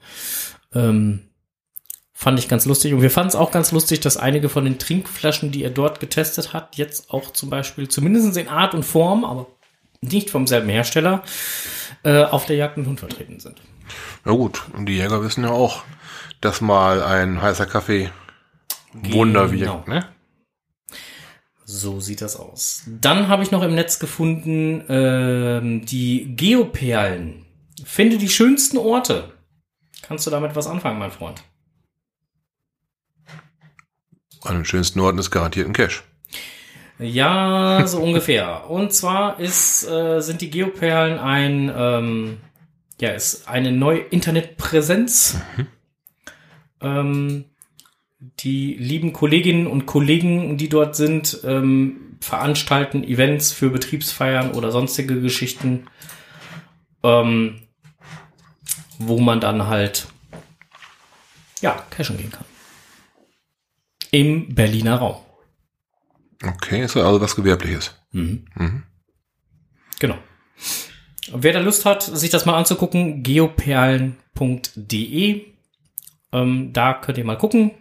[SPEAKER 1] Ähm, fand ich ganz lustig. Und wir fanden es auch ganz lustig, dass einige von den Trinkflaschen, die er dort getestet hat, jetzt auch zum Beispiel, zumindest in Art und Form, aber nicht vom selben Hersteller, äh, auf der Jagd und Hund vertreten sind.
[SPEAKER 2] Na gut, und die Jäger wissen ja auch, dass mal ein heißer Kaffee Wunder
[SPEAKER 1] Genau.
[SPEAKER 2] wirkt, ne?
[SPEAKER 1] So sieht das aus. Dann habe ich noch im Netz gefunden ähm, die Geoperlen. Finde die schönsten Orte. Kannst du damit was anfangen, mein Freund?
[SPEAKER 2] An den schönsten Orten ist garantiert ein Cash.
[SPEAKER 1] Ja, so ungefähr. Und zwar ist, äh, sind die Geoperlen ein, ähm, ja, ist eine neue Internetpräsenz. Ähm, die lieben Kolleginnen und Kollegen, die dort sind, ähm, veranstalten Events für Betriebsfeiern oder sonstige Geschichten, ähm, wo man dann halt, ja, cashen gehen kann. Im Berliner Raum.
[SPEAKER 2] Okay, ist also was Gewerbliches.
[SPEAKER 1] Genau. Wer da Lust hat, sich das mal anzugucken, geoperlen.de. Ähm, da könnt ihr mal gucken,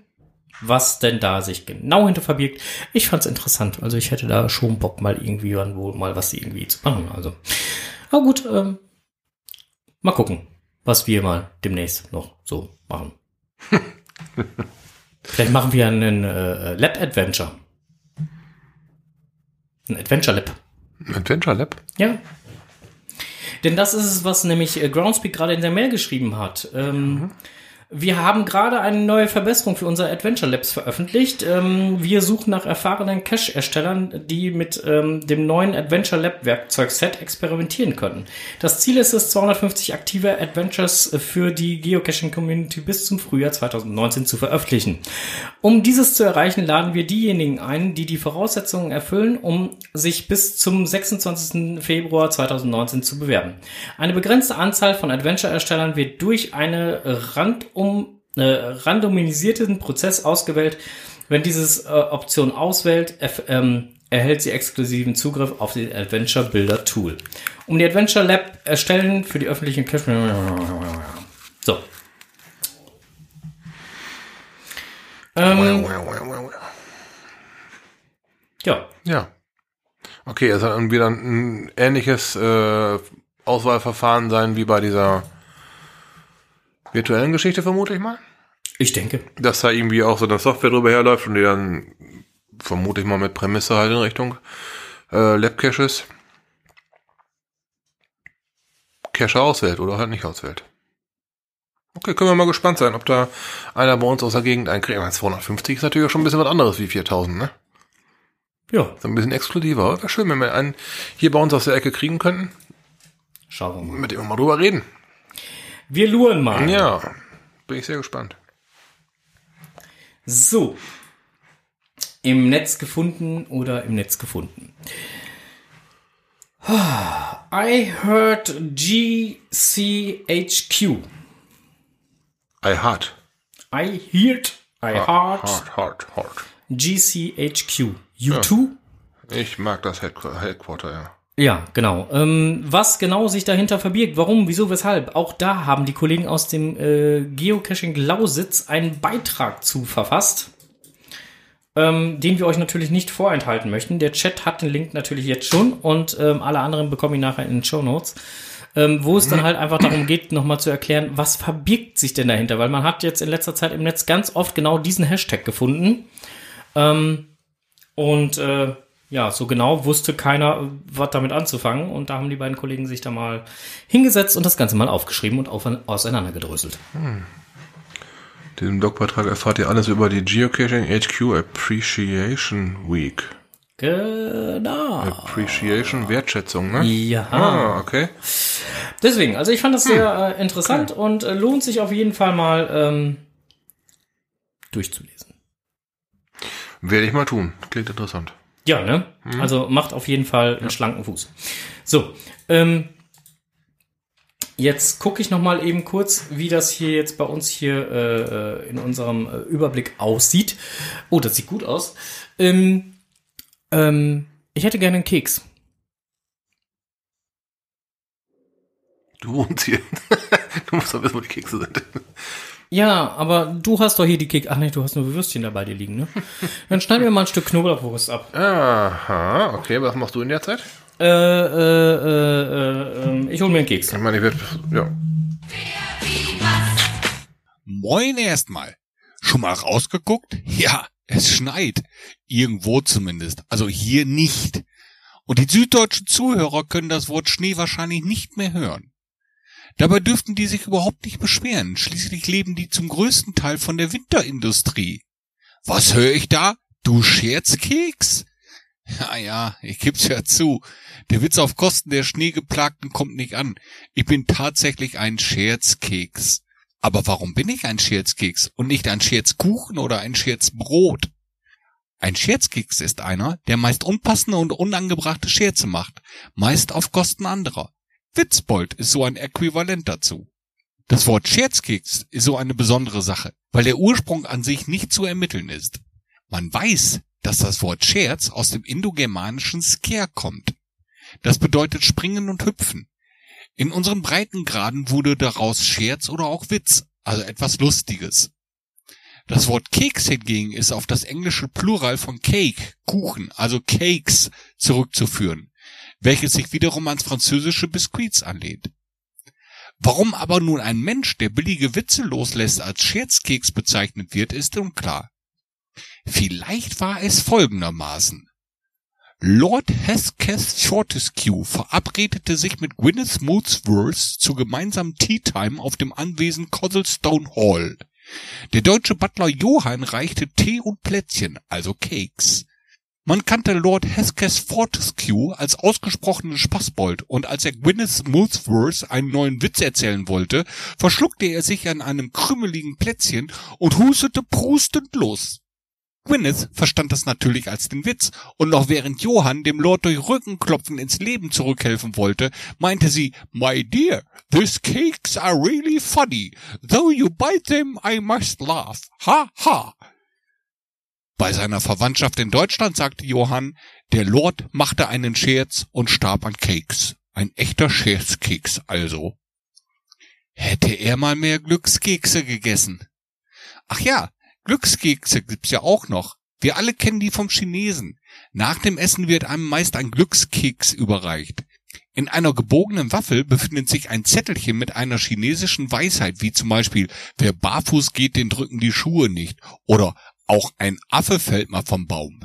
[SPEAKER 1] was denn da sich genau hinter verbirgt. Ich fand's interessant. Also ich hätte da schon Bock, mal irgendwie wohl mal was irgendwie zu machen. Also, aber gut, ähm, mal gucken, was wir mal demnächst noch so machen. Vielleicht machen wir einen äh, Lab-Adventure. Ein Adventure Lab.
[SPEAKER 2] Adventure Lab?
[SPEAKER 1] Ja. Denn das ist es, was nämlich äh, Groundspeak gerade in der Mail geschrieben hat. Ähm, Wir haben gerade eine neue Verbesserung für unser Adventure Labs veröffentlicht. Ähm, wir suchen nach erfahrenen Cache-Erstellern, die mit ähm, dem neuen Adventure Lab Werkzeugset experimentieren können. Das Ziel ist es, 250 aktive Adventures für die Geocaching Community bis zum Frühjahr 2019 zu veröffentlichen. Um dieses zu erreichen, laden wir diejenigen ein, die die Voraussetzungen erfüllen, um sich bis zum 26. Februar 2019 zu bewerben. Eine begrenzte Anzahl von Adventure-Erstellern wird durch eine randum, äh, randomisierten Prozess ausgewählt. Wenn dieses äh, Option auswählt, ähm, erhält sie exklusiven Zugriff auf den Adventure Builder Tool. Um die Adventure Lab erstellen für die öffentlichen Cache. So. Ähm, ja,
[SPEAKER 2] Ja. Okay, es dann wieder ein ähnliches äh, Auswahlverfahren sein wie bei dieser virtuellen Geschichte, vermute ich mal.
[SPEAKER 1] ich denke.
[SPEAKER 2] Dass da irgendwie auch so eine Software drüber herläuft und die dann, vermute ich mal, mit Prämisse halt in Richtung äh, Lab-Caches Cache auswählt oder halt nicht auswählt. Okay, können wir mal gespannt sein, ob da einer bei uns aus der Gegend einkriegt. Aber 250 ist natürlich auch schon ein bisschen was anderes wie 4000, ne?
[SPEAKER 1] Ja,
[SPEAKER 2] So ein bisschen exklusiver. Wäre schön, wenn wir einen hier bei uns aus der Ecke kriegen könnten,
[SPEAKER 1] schauen wir mal.
[SPEAKER 2] mit dem wir mal drüber reden.
[SPEAKER 1] Wir luren mal.
[SPEAKER 2] Ja, bin ich sehr gespannt.
[SPEAKER 1] So. Im Netz gefunden oder im Netz gefunden. I heard GCHQ.
[SPEAKER 2] I heart.
[SPEAKER 1] I heard. I heard
[SPEAKER 2] Hard, hard, hard.
[SPEAKER 1] GCHQ. U2?
[SPEAKER 2] Ich mag das Headqu- Headquarter, ja.
[SPEAKER 1] Ja, genau. Ähm, was genau sich dahinter verbirgt, warum, wieso, weshalb, auch da haben die Kollegen aus dem äh, Geocaching Lausitz einen Beitrag zu verfasst, ähm, den wir euch natürlich nicht vorenthalten möchten. Der Chat hat den Link natürlich jetzt schon und ähm, alle anderen bekommen ihn nachher in den Show Notes. Ähm, wo es dann halt einfach darum geht, nochmal zu erklären, was verbirgt sich denn dahinter? Weil man hat jetzt in letzter Zeit im Netz ganz oft genau diesen Hashtag gefunden. Ähm, und äh, ja, so genau wusste keiner, was damit anzufangen. Und da haben die beiden Kollegen sich da mal hingesetzt und das Ganze mal aufgeschrieben und auf, auseinandergedröselt.
[SPEAKER 2] Diesem Blogbeitrag erfahrt ihr alles über die Geocaching HQ Appreciation Week.
[SPEAKER 1] Genau.
[SPEAKER 2] Appreciation, Wertschätzung, ne?
[SPEAKER 1] Ja.
[SPEAKER 2] Ah, okay.
[SPEAKER 1] Deswegen, also ich fand das sehr äh, interessant und äh, lohnt sich auf jeden Fall mal ähm, durchzulesen.
[SPEAKER 2] Werde ich mal tun. Klingt interessant.
[SPEAKER 1] Ja, ne? Also macht auf jeden Fall einen schlanken Fuß. So, ähm, jetzt gucke ich noch mal eben kurz, wie das hier jetzt bei uns hier äh, äh, in unserem äh, Überblick aussieht. Oh, das sieht gut aus. Ähm, ähm, ich hätte gerne einen Keks.
[SPEAKER 2] Du wohnst hier. du musst doch wissen, wo die Kekse sind.
[SPEAKER 1] Ja, aber du hast doch hier die Keks. Ach nee, du hast nur Würstchen dabei dir liegen, ne? Dann schneiden wir mal ein Stück Knoblauchwurst ab.
[SPEAKER 2] Aha, okay. Was machst du in der Zeit?
[SPEAKER 1] Äh, äh, äh, äh, ich hol mir einen Keks.
[SPEAKER 2] Ich meine, ich werde, ja.
[SPEAKER 7] Moin erstmal. Schon mal rausgeguckt? Ja, es schneit. Irgendwo zumindest. Also hier nicht. Und die süddeutschen Zuhörer können das Wort Schnee wahrscheinlich nicht mehr hören. Dabei dürften die sich überhaupt nicht beschweren. Schließlich leben die zum größten Teil von der Winterindustrie. Was höre ich da? Du Scherzkeks? Ja, ja, ich geb's ja zu. Der Witz auf Kosten der Schneegeplagten kommt nicht an. Ich bin tatsächlich ein Scherzkeks. Aber warum bin ich ein Scherzkeks und nicht ein Scherzkuchen oder ein Scherzbrot? Ein Scherzkeks ist einer, der meist unpassende und unangebrachte Scherze macht, meist auf Kosten anderer. Witzbold ist so ein Äquivalent dazu. Das Wort Scherzkeks ist so eine besondere Sache, weil der Ursprung an sich nicht zu ermitteln ist. Man weiß, dass das Wort Scherz aus dem indogermanischen Scare kommt. Das bedeutet springen und hüpfen. In unseren Breitengraden wurde daraus Scherz oder auch Witz, also etwas Lustiges. Das Wort Keks hingegen ist auf das englische Plural von Cake, Kuchen, also Cakes, zurückzuführen, welches sich wiederum ans französische Biscuits anlehnt. Warum aber nun ein Mensch, der billige Witze loslässt, als Scherzkeks bezeichnet wird, ist unklar. Vielleicht war es folgendermaßen. Lord Hesketh Shortescue verabredete sich mit Gwyneth Molesworth zu gemeinsamen Tea Time auf dem Anwesen Cosselstone Hall. Der deutsche Butler Johann reichte Tee und Plätzchen, also Cakes. Man kannte Lord Hesketh Fortescue als ausgesprochenen Spaßbold und als er Gwyneth Molesworth einen neuen Witz erzählen wollte, verschluckte er sich an einem krümeligen Plätzchen und hustete prustend los. Gwyneth verstand das natürlich als den Witz, und noch während Johann dem Lord durch Rückenklopfen ins Leben zurückhelfen wollte, meinte sie, My dear, these cakes are really funny. Though you bite them, I must laugh. Ha, ha. Bei seiner Verwandtschaft in Deutschland sagte Johann, der Lord machte einen Scherz und starb an Cakes. Ein echter Scherzkeks also. Hätte er mal mehr Glückskekse gegessen. Ach ja, Glückskekse gibt's ja auch noch. Wir alle kennen die vom Chinesen. Nach dem Essen wird einem meist ein Glückskeks überreicht. In einer gebogenen Waffel befindet sich ein Zettelchen mit einer chinesischen Weisheit, wie zum Beispiel, wer barfuß geht, den drücken die Schuhe nicht. Oder auch ein Affe fällt mal vom Baum.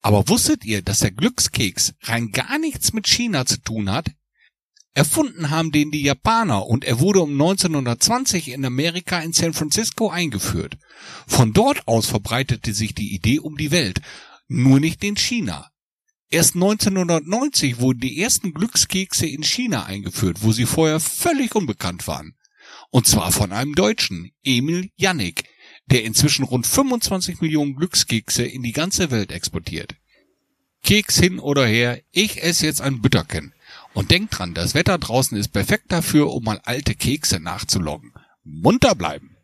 [SPEAKER 7] Aber wusstet ihr, dass der Glückskeks rein gar nichts mit China zu tun hat? Erfunden haben den die Japaner und er wurde um 1920 in Amerika in San Francisco eingeführt. Von dort aus verbreitete sich die Idee um die Welt, nur nicht in China. Erst 1990 wurden die ersten Glückskekse in China eingeführt, wo sie vorher völlig unbekannt waren. Und zwar von einem Deutschen, Emil Jannik, der inzwischen rund 25 Millionen Glückskekse in die ganze Welt exportiert. Keks hin oder her, ich esse jetzt ein Bütterken. Und denkt dran, das Wetter draußen ist perfekt dafür, um mal alte Kekse nachzuloggen. Munter bleiben.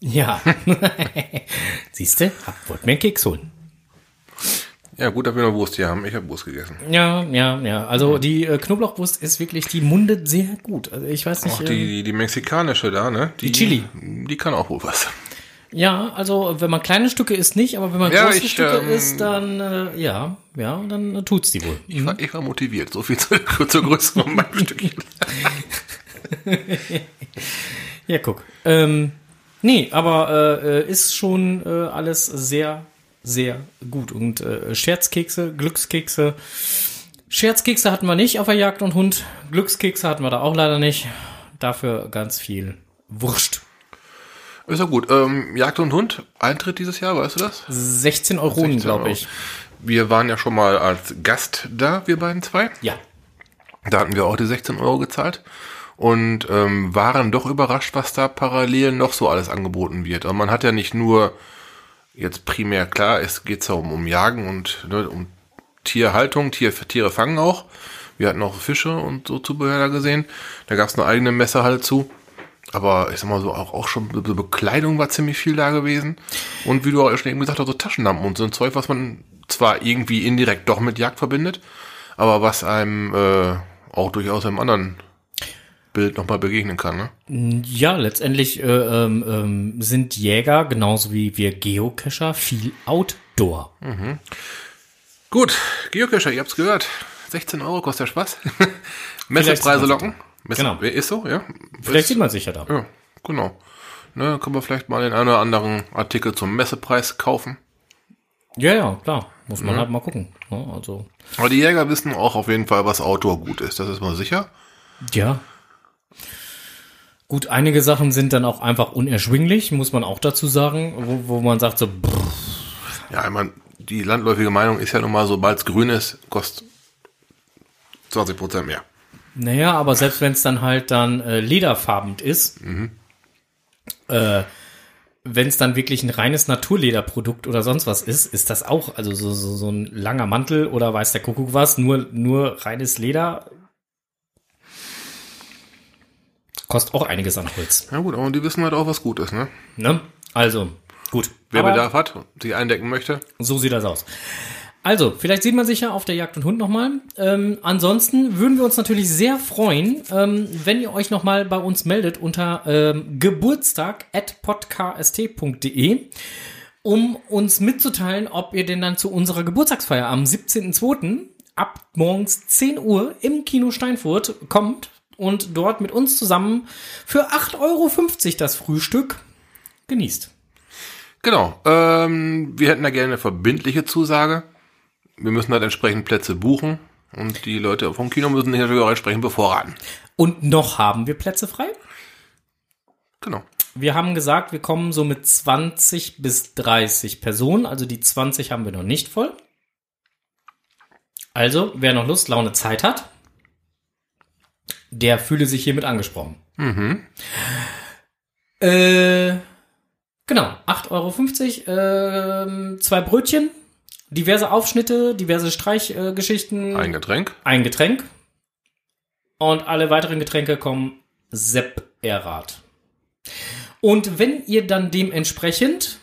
[SPEAKER 1] Ja. Siehste, wollt mir einen Keks holen.
[SPEAKER 2] Ja, gut, dass wir noch Wurst hier haben. Ich habe Wurst gegessen.
[SPEAKER 1] Ja, ja, ja. Also die äh, Knoblauchwurst ist wirklich, die mundet sehr gut. Also ich weiß nicht.
[SPEAKER 2] Auch die,
[SPEAKER 1] ähm,
[SPEAKER 2] die, die mexikanische da, ne?
[SPEAKER 1] Die Chili.
[SPEAKER 2] Die kann auch wohl was.
[SPEAKER 1] Ja, also wenn man kleine Stücke isst, nicht, aber wenn man
[SPEAKER 2] Ja,
[SPEAKER 1] große
[SPEAKER 2] ich,
[SPEAKER 1] Stücke
[SPEAKER 2] ähm,
[SPEAKER 1] isst, dann äh, ja, ja, dann äh, tut's die wohl.
[SPEAKER 2] Ich war, ich war motiviert. So viel zur, zur Größe von meinem Stückchen.
[SPEAKER 1] Ja, guck. Ähm, nee, aber äh, ist schon äh, alles sehr, sehr gut. Und äh, Scherzkekse, Glückskekse. Scherzkekse hatten wir nicht auf der Jagd und Hund. Glückskekse hatten wir da auch leider nicht. Dafür ganz viel Wurst.
[SPEAKER 2] Ist ja gut. Ähm, Jagd und Hund, Eintritt dieses Jahr, weißt du das?
[SPEAKER 1] 16 Euronen,
[SPEAKER 2] 16
[SPEAKER 1] glaube
[SPEAKER 2] Euro.
[SPEAKER 1] ich.
[SPEAKER 2] Wir waren ja schon mal als Gast da, wir beiden zwei.
[SPEAKER 1] Ja.
[SPEAKER 2] Da hatten wir auch die 16 Euro gezahlt und ähm, waren doch überrascht, was da parallel noch so alles angeboten wird. Und man hat ja nicht nur jetzt primär klar, es geht ja um, um Jagen und ne, um Tierhaltung, Tier, Tiere fangen auch. Wir hatten auch Fische und so Zubehör da gesehen. Da gab es eine eigene Messerhalle zu. Aber ich sag mal so, auch, auch schon Be Bekleidung war ziemlich viel da gewesen. Und wie du auch schon eben gesagt hast, so Taschenlampen und so ein Zeug, was man zwar irgendwie indirekt doch mit Jagd verbindet, aber was einem äh, auch durchaus im anderen Bild nochmal begegnen kann. Ne?
[SPEAKER 1] Ja, letztendlich äh, ähm, ähm, sind Jäger, genauso wie wir Geocacher, viel Outdoor.
[SPEAKER 2] Gut, Geocacher, ihr habt's gehört. 16 Euro kostet der Spaß. Messepreise locken. Messe,
[SPEAKER 1] Genau.
[SPEAKER 2] Ist so, ja.
[SPEAKER 1] Vielleicht
[SPEAKER 2] Ist-
[SPEAKER 1] sieht man sich ja da.
[SPEAKER 2] Ja, genau. Ne, können wir vielleicht mal den einen oder anderen Artikel zum Messepreis kaufen.
[SPEAKER 1] Ja, ja, klar. Muss man halt mal gucken. Ja, also,
[SPEAKER 2] Aber die Jäger wissen auch auf jeden Fall, was Outdoor gut ist. Das ist mal sicher.
[SPEAKER 1] ja. Gut, einige Sachen sind dann auch einfach unerschwinglich, muss man auch dazu sagen, wo, wo man sagt so, pff,
[SPEAKER 2] Ja, ich meine, die landläufige Meinung ist ja nun mal, sobald es grün ist, kostet 20 Prozent mehr.
[SPEAKER 1] Naja, aber selbst wenn es dann halt dann äh, lederfarbend ist, äh, wenn es dann wirklich ein reines Naturlederprodukt oder sonst was ist, ist das auch, also so, so, so ein langer Mantel oder weiß der Kuckuck was, nur, nur reines Leder kostet auch einiges an Holz.
[SPEAKER 2] Ja gut, aber die wissen halt auch, was gut ist, ne?
[SPEAKER 1] Ne? Also, gut.
[SPEAKER 2] Wer
[SPEAKER 1] Aber
[SPEAKER 2] Bedarf hat, sich eindecken möchte.
[SPEAKER 1] So sieht das aus. Also, vielleicht sieht man sich ja auf der Jagd und Hund nochmal. Ähm, ansonsten würden wir uns natürlich sehr freuen, ähm, wenn ihr euch nochmal bei uns meldet unter ähm, geburtstag.podkst.de, um uns mitzuteilen, ob ihr denn dann zu unserer Geburtstagsfeier am 17.02. ab morgens 10 Uhr im Kino Steinfurt kommt und dort mit uns zusammen für 8,50 Euro das Frühstück genießt.
[SPEAKER 2] Genau. Ähm, wir hätten da gerne eine verbindliche Zusage. Wir müssen halt entsprechend Plätze buchen. Und die Leute vom Kino müssen sich natürlich auch entsprechend bevorraten.
[SPEAKER 1] Und noch haben wir Plätze frei.
[SPEAKER 2] Genau.
[SPEAKER 1] Wir haben gesagt, wir kommen so mit 20 bis 30 Personen. Also die 20 haben wir noch nicht voll. Also, wer noch Lust, Laune, Zeit hat, der fühle sich hiermit angesprochen. Äh, genau, 8,50 Euro, ähm, zwei Brötchen, diverse Aufschnitte, diverse Streichgeschichten,
[SPEAKER 2] Ein Getränk.
[SPEAKER 1] ein Getränk. Und alle weiteren Getränke kommen Sepp Errat. Und wenn ihr dann dementsprechend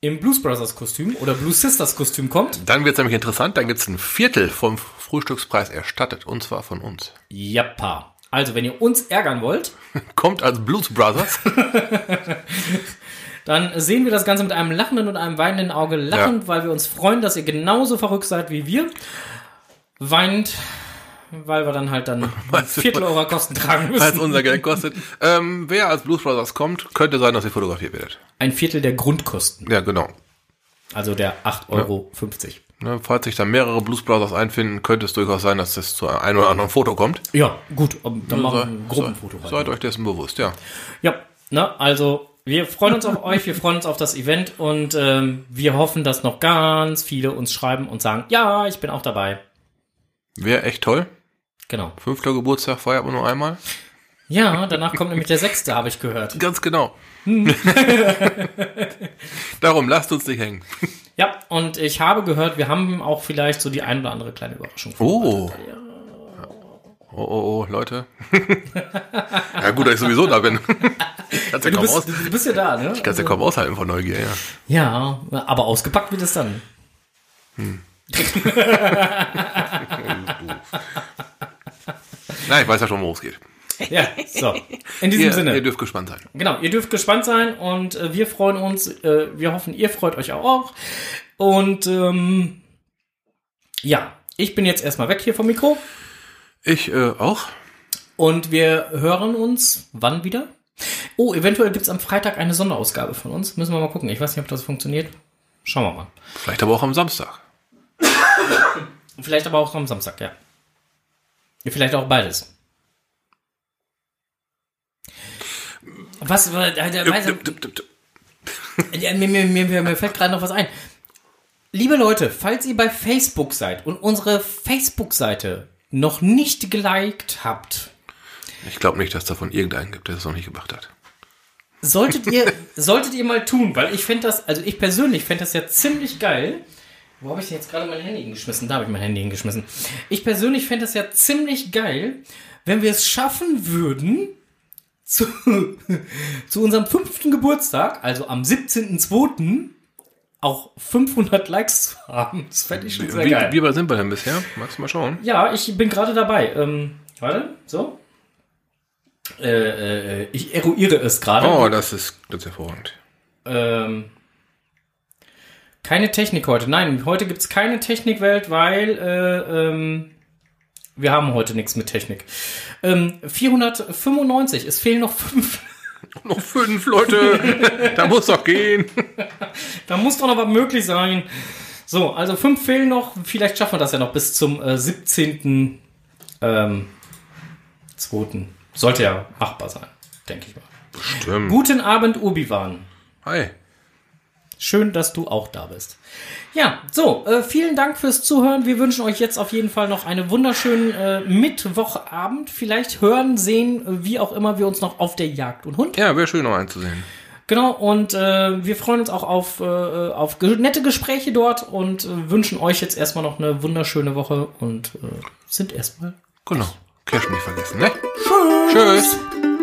[SPEAKER 1] im Blues Brothers Kostüm oder Blues Sisters Kostüm kommt,
[SPEAKER 2] Dann wird es nämlich interessant. Dann gibt's ein Viertel vom Frühstückspreis erstattet. Und zwar von uns.
[SPEAKER 1] jappa. Also, wenn ihr uns ärgern wollt,
[SPEAKER 2] Kommt als Blues Brothers.
[SPEAKER 1] dann sehen wir das Ganze mit einem lachenden und einem weinenden Auge lachend,
[SPEAKER 2] Ja.
[SPEAKER 1] weil wir uns freuen, dass ihr genauso verrückt seid wie wir. Weint, weil wir dann halt dann ein Viertel eurer Kosten tragen müssen.
[SPEAKER 2] unser Geld kostet. Ähm, wer als Blues Brothers kommt, könnte sein, dass ihr fotografiert werdet.
[SPEAKER 1] Ein Viertel der Grundkosten,
[SPEAKER 2] Ja, genau.
[SPEAKER 1] also der 8,50 Euro.
[SPEAKER 2] Ne, falls sich da mehrere Blues Brothers einfinden, könnte es durchaus sein, dass das zu einem oder anderen Foto kommt.
[SPEAKER 1] Ja, gut, dann machen wir ein Gruppenfoto rein.
[SPEAKER 2] Seid euch dessen bewusst, ja.
[SPEAKER 1] Ja, ne, also wir freuen uns auf euch, wir freuen uns auf das Event und ähm, wir hoffen, dass noch ganz viele uns schreiben und sagen, ja, ich bin auch dabei.
[SPEAKER 2] Wäre echt toll.
[SPEAKER 1] Genau.
[SPEAKER 2] Fünfter Geburtstag feiert man nur einmal.
[SPEAKER 1] Ja, danach kommt nämlich der sechste, habe ich gehört.
[SPEAKER 2] Ganz genau. Darum lasst uns nicht hängen.
[SPEAKER 1] Ja, und ich habe gehört, wir haben auch vielleicht so die ein oder andere kleine Überraschung.
[SPEAKER 2] Oh. Oh, oh, oh, Leute. ja, gut, dass ich sowieso da bin. Ja
[SPEAKER 1] Du bist,
[SPEAKER 2] aus,
[SPEAKER 1] du bist ja da, ne?
[SPEAKER 2] kannst ja kaum aushalten von Neugier, ja.
[SPEAKER 1] Ja, aber ausgepackt wird es dann.
[SPEAKER 2] Nein, ich weiß ja schon, worum es geht.
[SPEAKER 1] Ja, so. In diesem
[SPEAKER 2] Ihr,
[SPEAKER 1] Sinne.
[SPEAKER 2] ihr dürft gespannt sein.
[SPEAKER 1] Genau, ihr dürft gespannt sein und äh, wir freuen uns. Äh, wir hoffen, ihr freut euch auch. Und ähm, ja, ich bin jetzt erstmal weg hier vom Mikro
[SPEAKER 2] Ich äh, auch.
[SPEAKER 1] und wir hören uns wann wieder? Oh, eventuell gibt's am Freitag eine Sonderausgabe von uns. Müssen wir mal gucken. Ich weiß nicht, ob das funktioniert. Schauen wir mal.
[SPEAKER 2] Vielleicht aber auch am Samstag.
[SPEAKER 1] Vielleicht aber auch am Samstag, ja. Vielleicht auch beides. Was? mir, mir fällt gerade noch was ein. Liebe Leute, falls ihr bei Facebook seid und unsere Facebook-Seite noch nicht geliked habt,
[SPEAKER 2] Ich glaube nicht, dass davon irgendeinen gibt, der das noch nicht gemacht hat.
[SPEAKER 1] solltet ihr, solltet ihr mal tun, weil ich fände das, also ich persönlich fände das ja ziemlich geil. Wo habe ich denn jetzt gerade mein Handy hingeschmissen? Da habe ich mein Handy hingeschmissen. Ich persönlich fände das ja ziemlich geil, wenn wir es schaffen würden, zu, zu unserem fünften Geburtstag, also am 17.02., auch 500 Likes zu haben. Das fände ich schon sehr
[SPEAKER 2] Wie,
[SPEAKER 1] geil.
[SPEAKER 2] wie weit sind wir denn bisher? Magst du mal schauen?
[SPEAKER 1] Ja, ich bin gerade dabei. Ähm, warte, so. Äh, äh, ich eruiere es gerade.
[SPEAKER 2] Oh, das ist, das ist hervorragend.
[SPEAKER 1] Ähm, keine Technik heute. Nein, heute gibt's keine Technikwelt, weil äh, ähm, wir haben heute nichts mit Technik. Ähm, 495, es fehlen noch fünf.
[SPEAKER 2] Noch fünf Leute. da muss doch gehen.
[SPEAKER 1] Da muss doch noch was möglich sein. So, also fünf fehlen noch. Vielleicht schaffen wir das ja noch bis zum äh, 17. Ähm, 2. Sollte ja machbar sein, denke ich mal.
[SPEAKER 2] Stimmt.
[SPEAKER 1] Guten Abend, Obi-Wan.
[SPEAKER 2] Hi.
[SPEAKER 1] Schön, dass du auch da bist. Ja, so, äh, vielen Dank fürs Zuhören. Wir wünschen euch jetzt auf jeden Fall noch einen wunderschönen äh, Mittwochabend. Vielleicht hören, sehen, wie auch immer wir uns noch auf der Jagd und Hund.
[SPEAKER 2] Ja, wäre schön noch einzusehen.
[SPEAKER 1] Genau, und äh, wir freuen uns auch auf, äh, auf nette Gespräche dort und äh, wünschen euch jetzt erstmal noch eine wunderschöne Woche und äh, sind erstmal
[SPEAKER 2] Genau. Cash nicht vergessen, ne?
[SPEAKER 1] Tschüss.
[SPEAKER 2] Tschüss.